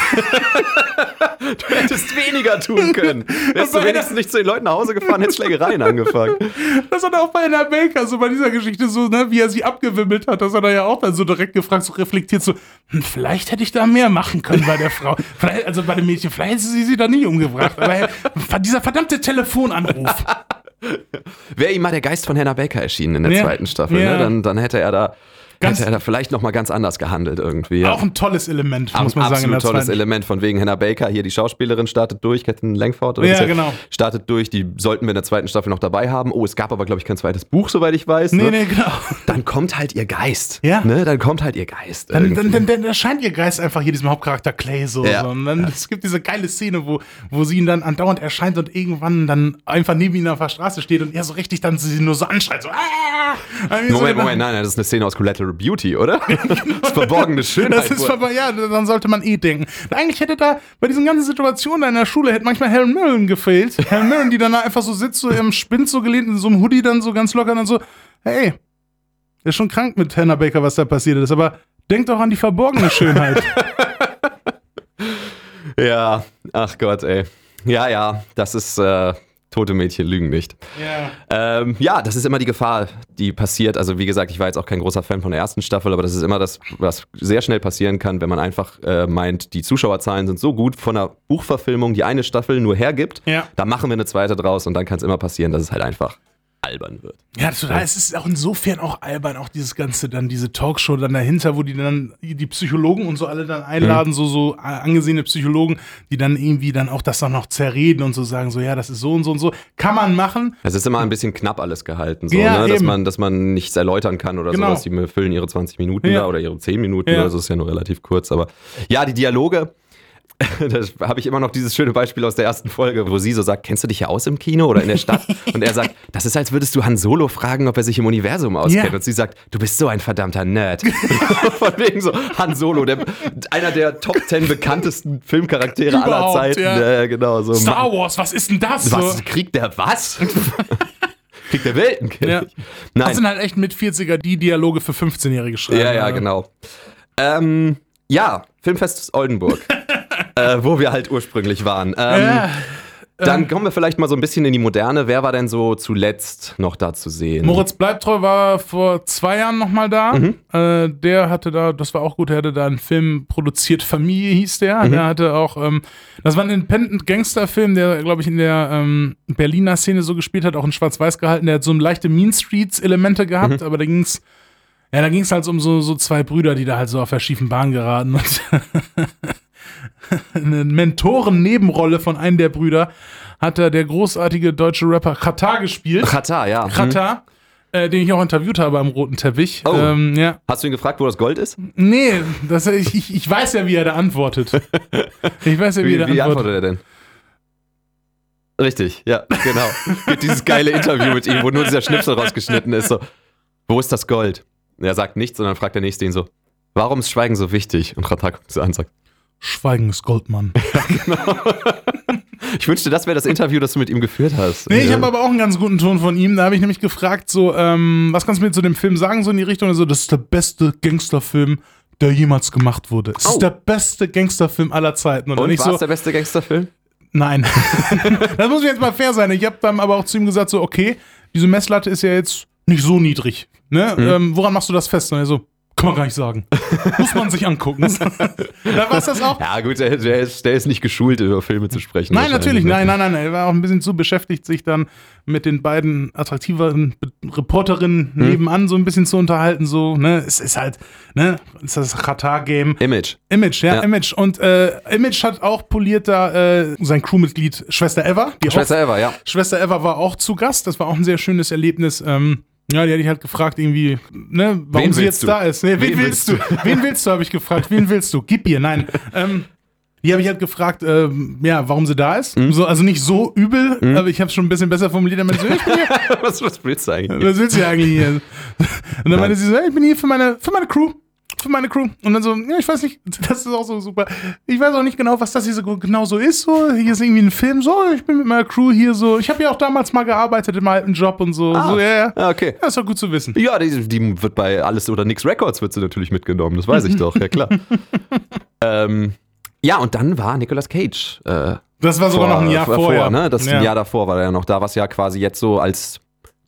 Du hättest weniger tun können. Wärst du wenigstens nicht zu den Leuten nach Hause gefahren, hättest Schlägereien angefangen. Das hat er auch bei Anna Baker, so bei dieser Geschichte, so, ne, wie er sie abgewimmelt hat, das hat er ja auch dann so direkt gefragt, so reflektiert, so, hm, vielleicht hätte ich da mehr machen können bei der Frau. Vielleicht, also bei dem Mädchen, vielleicht hätte sie sie da nie umgebracht. Aber dieser verdammte Telefonanruf. Wäre ihm mal der Geist von Hannah Baker erschienen in der Ja. zweiten Staffel, Ja. ne? dann, dann hätte er da Ganz- hätte er da vielleicht noch mal ganz anders gehandelt irgendwie. Ja. Auch ein tolles Element, muss man sagen. in der tolles. Element von wegen Hannah Baker. Hier die Schauspielerin startet durch, Captain Langford. Oder Ja, genau. Startet durch, die sollten wir in der zweiten Staffel noch dabei haben. Oh, es gab aber, glaube ich, kein zweites Buch, soweit ich weiß. Nee, ne? nee, genau. Dann kommt halt ihr Geist. Ja. Ne? Dann kommt halt ihr Geist. Dann, irgendwie. dann, dann, erscheint ihr Geist einfach hier diesem Hauptcharakter Clay so. Ja. so. Und dann, es gibt diese geile Szene, wo, wo sie ihn dann andauernd erscheint und irgendwann dann einfach neben ihm auf der Straße steht und er so richtig dann sie nur so anschreit. So, "Ah!" So Moment, dann- Moment, nein, nein, das ist eine Szene aus Collateral Beauty, oder? das verborgene Schönheit. Das ist aber, ja, dann sollte man eh denken. Eigentlich hätte da bei diesen ganzen Situationen in der Schule hätte manchmal Helen Mirren gefehlt. Helen Mirren, die dann da einfach so sitzt, so im Spind so gelehnt, in so einem Hoodie dann so ganz locker und dann so, hey, ist schon krank mit Hannah Baker, was da passiert ist, aber denk doch an die verborgene Schönheit. ja, ach Gott, ey. Ja, ja, das ist, äh, tote Mädchen lügen nicht. ja. Ähm, ja, das ist immer die Gefahr, die passiert. Also wie gesagt, ich war jetzt auch kein großer Fan von der ersten Staffel, aber das ist immer das, was sehr schnell passieren kann, wenn man einfach äh, meint, die Zuschauerzahlen sind so gut von einer Buchverfilmung, die eine Staffel nur hergibt. Ja. Da machen wir eine zweite draus und dann kann es immer passieren, dass es halt einfach albern wird. Ja, total. Es ist auch insofern auch albern, auch dieses Ganze, dann diese Talkshow dann dahinter, wo die dann die Psychologen und so alle dann einladen, so, so äh, angesehene Psychologen, die dann irgendwie dann auch das auch noch zerreden und so sagen, so, ja, das ist so und so und so. Kann man machen. Es ist immer ein bisschen knapp alles gehalten, so, Ja, ne? dass, eben. man, dass man nichts erläutern kann oder Genau. sowas. Die füllen ihre 20 Minuten Ja. da oder ihre 10 Minuten Ja. oder so, ist ja nur relativ kurz. Aber ja, die Dialoge. da habe ich immer noch dieses schöne Beispiel aus der ersten Folge, wo sie so sagt, kennst du dich ja aus im Kino oder in der Stadt? Und er sagt, das ist, als würdest du Han Solo fragen, ob er sich im Universum auskennt. Ja. Und sie sagt, du bist so ein verdammter Nerd. Von wegen so, Han Solo, der, einer der Top Ten bekanntesten Filmcharaktere aller Zeiten. ja. Ja, genau, so. Star Wars, was ist denn das? was? Kriegt der was? Kriegt der Weltenkönig? Ja. Das Nein. sind halt echt mit 40er, die Dialoge für 15-Jährige schreiben. Ja, ja, genau. Ähm, ja, Filmfest Oldenburg. Äh, wo wir halt ursprünglich waren. Ähm, Ja, Dann kommen wir vielleicht mal so ein bisschen in die Moderne. Wer war denn so zuletzt noch da zu sehen? Moritz Bleibtreu war vor zwei Jahren nochmal da. Mhm. Äh, der hatte da, das war auch gut, der hatte da einen Film produziert, Familie hieß der. Mhm. Der hatte auch, ähm, das war ein Independent Gangster-Film, der, glaube ich, in der ähm, Berliner Szene so gespielt hat, auch in Schwarz-Weiß gehalten. Der hat so leichte Mean Streets-Elemente gehabt, Mhm. aber da ging's ja, da ging's halt um so, so zwei Brüder, die da halt so auf der schiefen Bahn geraten und eine Mentoren-Nebenrolle von einem der Brüder hat da der großartige deutsche Rapper Katar gespielt. Katar, ja. Katar, äh, den ich auch interviewt habe am roten Teppich. Oh. Ähm, ja. Hast du ihn gefragt, wo das Gold ist? Nee, das, ich, ich, ich weiß ja, wie er da antwortet. Ich weiß ja, wie, Wie, er da wie antwortet. antwortet er denn? Richtig, ja, genau. Gibt dieses geile Interview mit ihm, wo nur dieser Schnipsel rausgeschnitten ist. So, wo ist das Gold? Und er sagt nichts, sondern fragt der Nächste ihn so, warum ist Schweigen so wichtig? Und Katar guckt so an und sagt, Schweigen ist Goldmann. ich wünschte, das wäre das Interview, das du mit ihm geführt hast. Nee, ich Ja. habe aber auch einen ganz guten Ton von ihm. Da habe ich nämlich gefragt, so, ähm, was kannst du mir zu dem Film sagen, so in die Richtung? Also, das ist der beste Gangsterfilm, der jemals gemacht wurde. Es Oh. ist der beste Gangsterfilm aller Zeiten. Und, Und nicht war es so, der beste Gangsterfilm? nein. das muss jetzt mal fair sein. Ich habe dann aber auch zu ihm gesagt, so, okay, diese Messlatte ist ja jetzt nicht so niedrig. Ne? Mhm. Ähm, woran machst du das fest? Und er so, kann man gar nicht sagen. muss man sich angucken. da war das auch. Ja, gut, der, der, ist, der ist nicht geschult, über Filme zu sprechen. Nein, natürlich, wahrscheinlich, nein, nein, nein. Er war auch ein bisschen zu beschäftigt, sich dann mit den beiden attraktiveren Reporterinnen Hm. nebenan so ein bisschen zu unterhalten. So, ne, es ist halt, ne, es ist das Qatar-Game. ne? Image. Image, ja, Ja. Image. Und äh, Image hat auch poliert da äh, sein Crewmitglied Schwester Eva. Die Schwester Eva, ja. Schwester Eva war auch zu Gast. Das war auch ein sehr schönes Erlebnis. Ähm, ja, die hatte ich halt gefragt, irgendwie, ne, warum Wen sie jetzt du? da ist. Nee, wen, Wen willst willst du? wen willst du, habe ich gefragt. Wen willst du? Gib ihr, nein. Ähm, die habe ich halt gefragt, ähm, ja, warum sie da ist. Hm? So, also nicht so übel, aber ich habe es schon ein bisschen besser formuliert. Dann meinte sie, so, ich bin hier, was, was willst du eigentlich? was willst du eigentlich hier? Und dann meinte sie so, ich bin hier für meine, für meine Crew. Für meine Crew. Und dann so, ja, ich weiß nicht, das ist auch so super. Ich weiß auch nicht genau, was das hier so genau so ist. So, hier ist irgendwie ein Film, so, ich bin mit meiner Crew hier so. Ich habe ja auch damals mal gearbeitet in meinem alten Job und so. Ah. so ja, ja. Ah, okay. Ja, ist doch gut zu wissen. Ja, die, die wird bei Alles oder Nix Records wird sie natürlich mitgenommen, das weiß ich doch, ja klar. ähm, ja, und dann war Nicolas Cage. Äh, Das war sogar noch ein Jahr vor, vorher. ne? Das ja. ein Jahr davor war er ja noch da, was ja quasi jetzt so als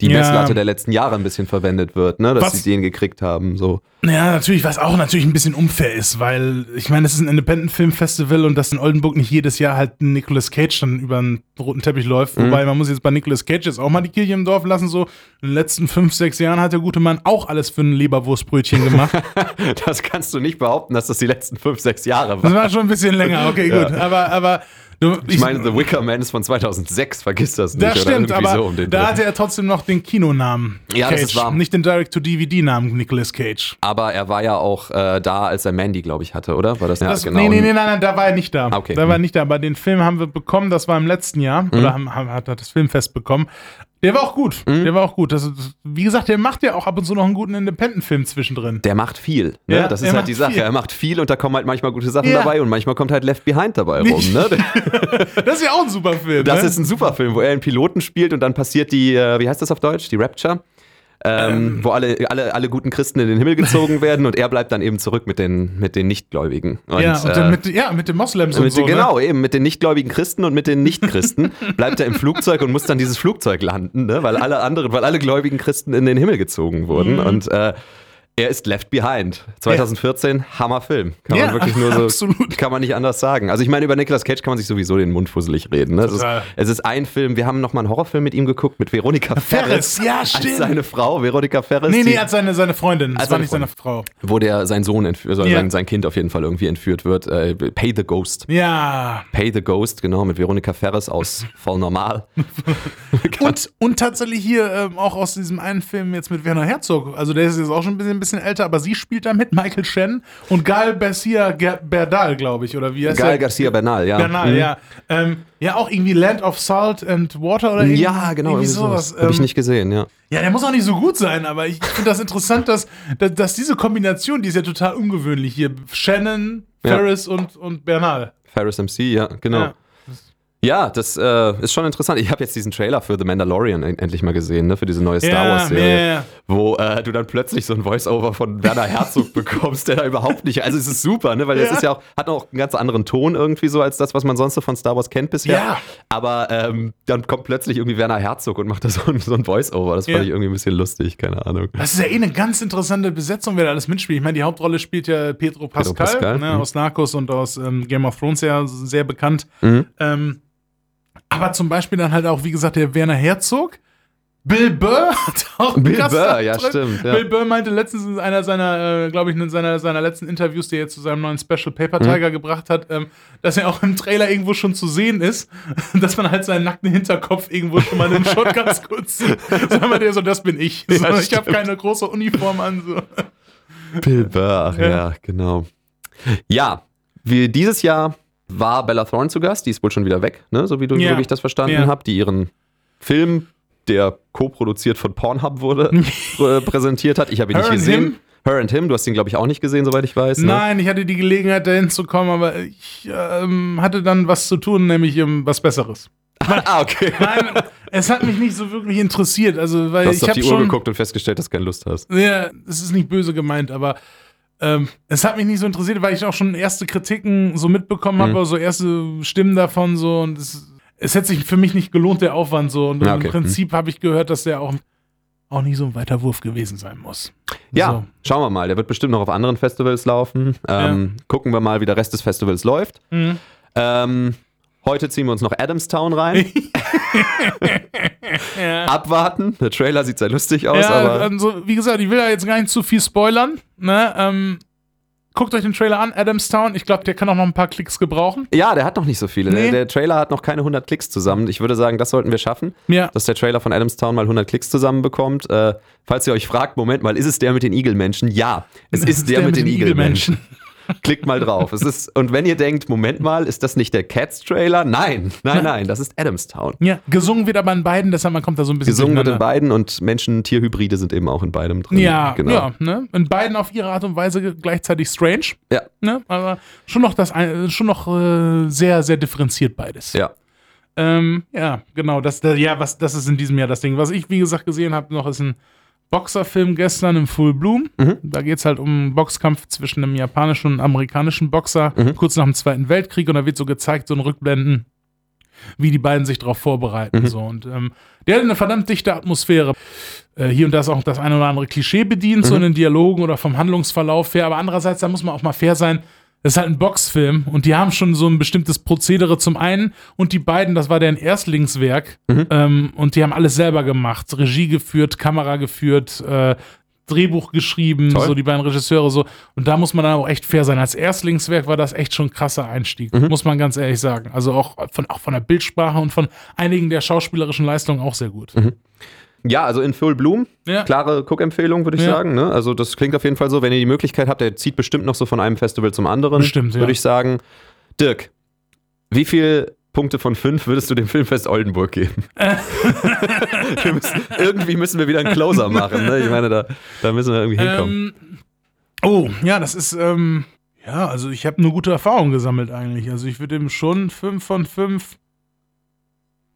die Ja. Messlatte der letzten Jahre ein bisschen verwendet wird, ne? Dass Was- sie den gekriegt haben. So. Ja, natürlich, was auch natürlich ein bisschen unfair ist, weil ich meine, es ist ein Independent Film Festival und dass in Oldenburg nicht jedes Jahr halt ein Nicolas Cage dann über einen roten Teppich läuft. Mhm. Wobei man muss jetzt bei Nicolas Cage jetzt auch mal die Kirche im Dorf lassen. So in den letzten fünf, sechs Jahren hat der gute Mann auch alles für ein Leberwurstbrötchen gemacht. Das kannst du nicht behaupten, dass das die letzten fünf, sechs Jahre Das war. schon ein bisschen länger. Okay, Ja. gut. Aber, aber du, Ich meine, The Wicker Man ist von 2006, vergiss das nicht. das oder stimmt, aber so um den da Dreh. hatte er trotzdem noch den Kinonamen. Ja, das Cage, ist wahr. Nicht den Direct-to-DVD-Namen Nicolas Cage. Aber er war ja auch äh, da, als er Mandy, glaube ich, hatte, oder? War das, Das, ja, genau. Nee, nee, nee, nein, nein, da war er nicht da. Ah, okay. Da war er Hm. nicht da. Aber den Film haben wir bekommen, das war im letzten Jahr. Mhm. Oder haben, haben, hat er das Filmfest bekommen. Der war auch gut. Mhm. Der war auch gut. Das, wie gesagt, der macht ja auch ab und zu noch einen guten Independent-Film zwischendrin. Der macht viel. Ne? Ja, das ist halt die Sache. viel. Er macht viel und da kommen halt manchmal gute Sachen Ja. dabei und manchmal kommt halt Left Behind dabei rum. Ne? Das ist ja auch ein super Film. Das ne? ist ein super Film, wo er einen Piloten spielt und dann passiert die, äh, wie heißt das auf Deutsch? Die Rapture. Ähm, wo alle, alle, alle guten Christen in den Himmel gezogen werden und er bleibt dann eben zurück mit den, mit den Nichtgläubigen. Und, ja, und äh, mit, ja, mit den Moslems und mit, so. genau, eben mit den nichtgläubigen Christen und mit den Nichtchristen bleibt er im Flugzeug und muss dann dieses Flugzeug landen, ne? weil alle anderen, weil alle gläubigen Christen in den Himmel gezogen wurden. Mhm. Und äh, er ist Left Behind. 2014, Hammerfilm. Kann man Ja, wirklich nur so, absolut. kann man nicht anders sagen. Also ich meine, über Nicolas Cage kann man sich sowieso den Mund fusselig reden. Ne? Es, ist, es ist ein Film, wir haben noch mal einen Horrorfilm mit ihm geguckt, mit Veronika Ferres. Ferres, ja, Als stimmt. seine Frau, Veronika Ferres. Nee, nee, als seine, seine Freundin. Das Als war nicht seine Frau. wo der sein Sohn entführt, also Ja. sein, sein Kind auf jeden Fall irgendwie entführt wird. Äh, Pay the Ghost. Ja. Pay the Ghost, genau, mit Veronika Ferres aus Voll Normal. Und, und tatsächlich hier ähm, auch aus diesem einen Film jetzt mit Werner Herzog. Also der ist jetzt auch schon ein bisschen, bisschen älter, aber sie spielt da mit, Michael Shannon und Gal Garcia Berdal, glaube ich, oder wie heißt der? Garcia Bernal, ja. Bernal, Mhm. ja. Ähm, ja, auch irgendwie Land of Salt and Water oder irgendwie, Ja, genau. irgendwie sowas. sowas. Habe ich Ähm, nicht gesehen, ja. ja, der muss auch nicht so gut sein, aber ich finde das interessant, dass, dass, dass diese Kombination, die ist ja total ungewöhnlich hier. Shannon, Ja. Ferris und, und Bernal. Ferris MC, ja, genau. Ja. Ja, das äh, ist schon interessant. Ich habe jetzt diesen Trailer für The Mandalorian en- endlich mal gesehen, ne, für diese neue Star Ja, Wars-Serie, ja. wo äh, du dann plötzlich so ein Voice-Over von Werner Herzog bekommst, der da überhaupt nicht. Also es ist super, ne, weil es Ja. ist ja auch, hat auch einen ganz anderen Ton irgendwie so als das, was man sonst so von Star Wars kennt bisher. Ja. Aber ähm, dann kommt plötzlich irgendwie Werner Herzog und macht da so ein, so ein Voice-Over. Das fand Ja. ich irgendwie ein bisschen lustig, keine Ahnung. Das ist ja eh eine ganz interessante Besetzung, wer da alles mitspielt. Ich meine, die Hauptrolle spielt ja Pedro Pascal, Pascal, ne, mhm. aus Narcos und aus ähm, Game of Thrones ja sehr bekannt. Mhm. Ähm, aber zum Beispiel dann halt auch, wie gesagt, der Werner Herzog. Bill Burr hat auch Bill Gast Burr, ja, stimmt, ja. Bill Burr meinte letztens in einer seiner, äh, glaube ich, in seiner, seiner letzten Interviews, die er jetzt zu seinem neuen Special Paper Mhm. Tiger gebracht hat, ähm, dass er auch im Trailer irgendwo schon zu sehen ist, dass man halt seinen nackten Hinterkopf irgendwo schon mal in einem Shot ganz kurz sieht. So meinte er so, das bin ich. So, Ja, ich habe keine große Uniform an. So. Bill Burr, ja. Ja. genau. Ja, wir, dieses Jahr war Bella Thorne zu Gast, die ist wohl schon wieder weg, ne? so wie du Ja. so wie ich das verstanden Ja. habe, die ihren Film, der co-produziert von Pornhub wurde, äh, präsentiert hat. Ich habe ihn Her nicht gesehen. Him? Her and Him, du hast ihn, glaube ich, auch nicht gesehen, soweit ich weiß. Ne? Nein, ich hatte die Gelegenheit, da hinzukommen, aber ich ähm, hatte dann was zu tun, nämlich ähm, was Besseres. ah, okay. Nein, es hat mich nicht so wirklich interessiert. Also, weil Du hast ich auf die Uhr geguckt und festgestellt, dass du keine Lust hast. Ja, es ist nicht böse gemeint, aber ähm, es hat mich nicht so interessiert, weil ich auch schon erste Kritiken so mitbekommen Mhm. habe, so erste Stimmen davon so und es, es hätte sich für mich nicht gelohnt, der Aufwand so. Und Ja, okay. Mhm. im Prinzip habe ich gehört, dass der auch, auch nicht so ein weiter Wurf gewesen sein muss. Ja, So. schauen wir mal. Der wird bestimmt noch auf anderen Festivals laufen. Ähm, Gucken wir mal, wie der Rest des Festivals läuft. Mhm. Ähm, heute ziehen wir uns noch Adamstown rein. Ja. Abwarten. Der Trailer sieht sehr lustig aus, ja, aber also, wie gesagt, ich will ja jetzt gar nicht zu viel spoilern. Ne? Ähm, guckt euch den Trailer an, Adamstown. Ich glaube, der kann auch noch ein paar Klicks gebrauchen. ja, der hat noch nicht so viele. Nee. Der, der Trailer hat noch keine 100 Klicks zusammen. Ich würde sagen, das sollten wir schaffen, Ja. dass der Trailer von Adamstown mal 100 Klicks zusammenbekommt. Äh, falls ihr euch fragt, Moment mal, ist es der mit den Igelmenschen? Ja, es ist der, mit, den, Igelmenschen. Klickt mal drauf. Es ist, und wenn ihr denkt, Moment mal, ist das nicht der Cats-Trailer? Nein, nein, nein, das ist Adamstown. Ja, gesungen wird aber in beiden, deshalb man kommt da so ein bisschen Gesungen wird in beiden und Menschen-Tier-Hybride sind eben auch in beidem drin. Ja, genau. ja, ne? In beiden auf ihre Art und Weise gleichzeitig strange, Ja, ne? Aber schon noch das schon noch äh, sehr, sehr differenziert beides. ja. Ähm, ja, genau. Das, das, ja, was, das ist in diesem Jahr das Ding. Was ich, wie gesagt, gesehen habe, noch ist ein Boxerfilm gestern im Full Bloom. Mhm. Da geht es halt um einen Boxkampf zwischen einem japanischen und einem amerikanischen Boxer, Mhm. kurz nach dem Zweiten Weltkrieg. Und da wird so gezeigt, so ein Rückblenden, wie die beiden sich darauf vorbereiten. Mhm. So. Und ähm, der hat eine verdammt dichte Atmosphäre. Äh, hier und da ist auch das eine oder andere Klischee bedient, so in den Dialogen oder vom Handlungsverlauf her. Aber andererseits, da muss man auch mal fair sein. Das ist halt ein Boxfilm und die haben schon so ein bestimmtes Prozedere zum einen und die beiden, das war deren Erstlingswerk ähm, und die haben alles selber gemacht. Regie geführt, Kamera geführt, äh, Drehbuch geschrieben, Toll. so die beiden Regisseure so. Und da muss man dann auch echt fair sein. Als Erstlingswerk war das echt schon ein krasser Einstieg, muss man ganz ehrlich sagen. Also auch von, auch von der Bildsprache und von einigen der schauspielerischen Leistungen auch sehr gut. Ja, also in Full Bloom, Ja. klare Guckempfehlung, würde ich Ja. sagen. Ne? Also das klingt auf jeden Fall so, wenn ihr die Möglichkeit habt, der zieht bestimmt noch so von einem Festival zum anderen, Bestimmt, ja. würde ich sagen. Dirk, wie viel Punkte von fünf würdest du dem Filmfest Oldenburg geben? müssen, irgendwie müssen wir wieder einen Closer machen. Ne? Ich meine, da, da müssen wir irgendwie hinkommen. Ähm, oh, ja, das ist, ähm, ja, also ich habe eine gute Erfahrung gesammelt eigentlich. Also ich würde ihm schon 5 von 5,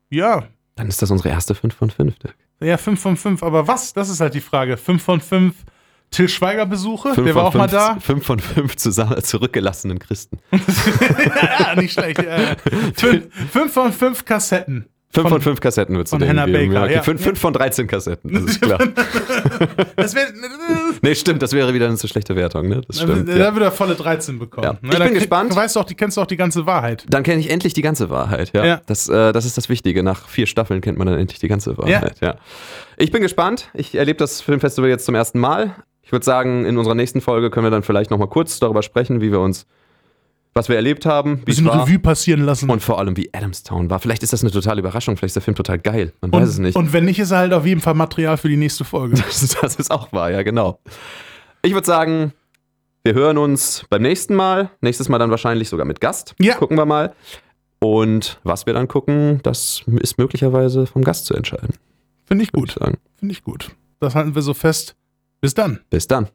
ja, Dann ist das unsere erste fünf von fünf, Dirk. Ja, 5 von 5, aber was? Das ist halt die Frage. 5 von 5 Till Schweiger Besuche, Fünf der war auch mal fünf- da. Fünf von fünf zusammen, zurückgelassenen Christen. ja, nicht schlecht. Äh, 5 von 5 Kassetten. Fünf von, fünf Kassetten würdest du von Hannah. Baker, ja, okay. ja. fünf, fünf von 13 Kassetten, das ist klar. Das wär, nee, stimmt, das wäre wieder eine zu schlechte Wertung, ne? Das stimmt. da ja. würde er volle 13 bekommen. Ja. Ne, Ich bin krieg- gespannt. Du weißt doch, die kennst du auch die ganze Wahrheit. Dann kenne ich endlich die ganze Wahrheit, ja. Ja. Das, äh, das ist das Wichtige. Nach vier Staffeln kennt man dann endlich die ganze Wahrheit, ja. Ich bin gespannt. Ich erlebe das Filmfestival jetzt zum ersten Mal. Ich würde sagen, in unserer nächsten Folge können wir dann vielleicht nochmal kurz darüber sprechen, wie wir uns, was wir erlebt haben, wie bisschen es war. Revue passieren lassen. Und vor allem, wie Adamstown war. Vielleicht ist das eine totale Überraschung, vielleicht ist der Film total geil. Man und, weiß es nicht. Und wenn nicht, ist er halt auf jeden Fall Material für die nächste Folge. Das, das ist auch wahr, ja, genau. Ich würde sagen, wir hören uns beim nächsten Mal. Nächstes Mal dann wahrscheinlich sogar mit Gast. Ja. Gucken wir mal. Und was wir dann gucken, das ist möglicherweise vom Gast zu entscheiden. Finde ich gut. Finde ich gut. Das halten wir so fest. Bis dann. Bis dann.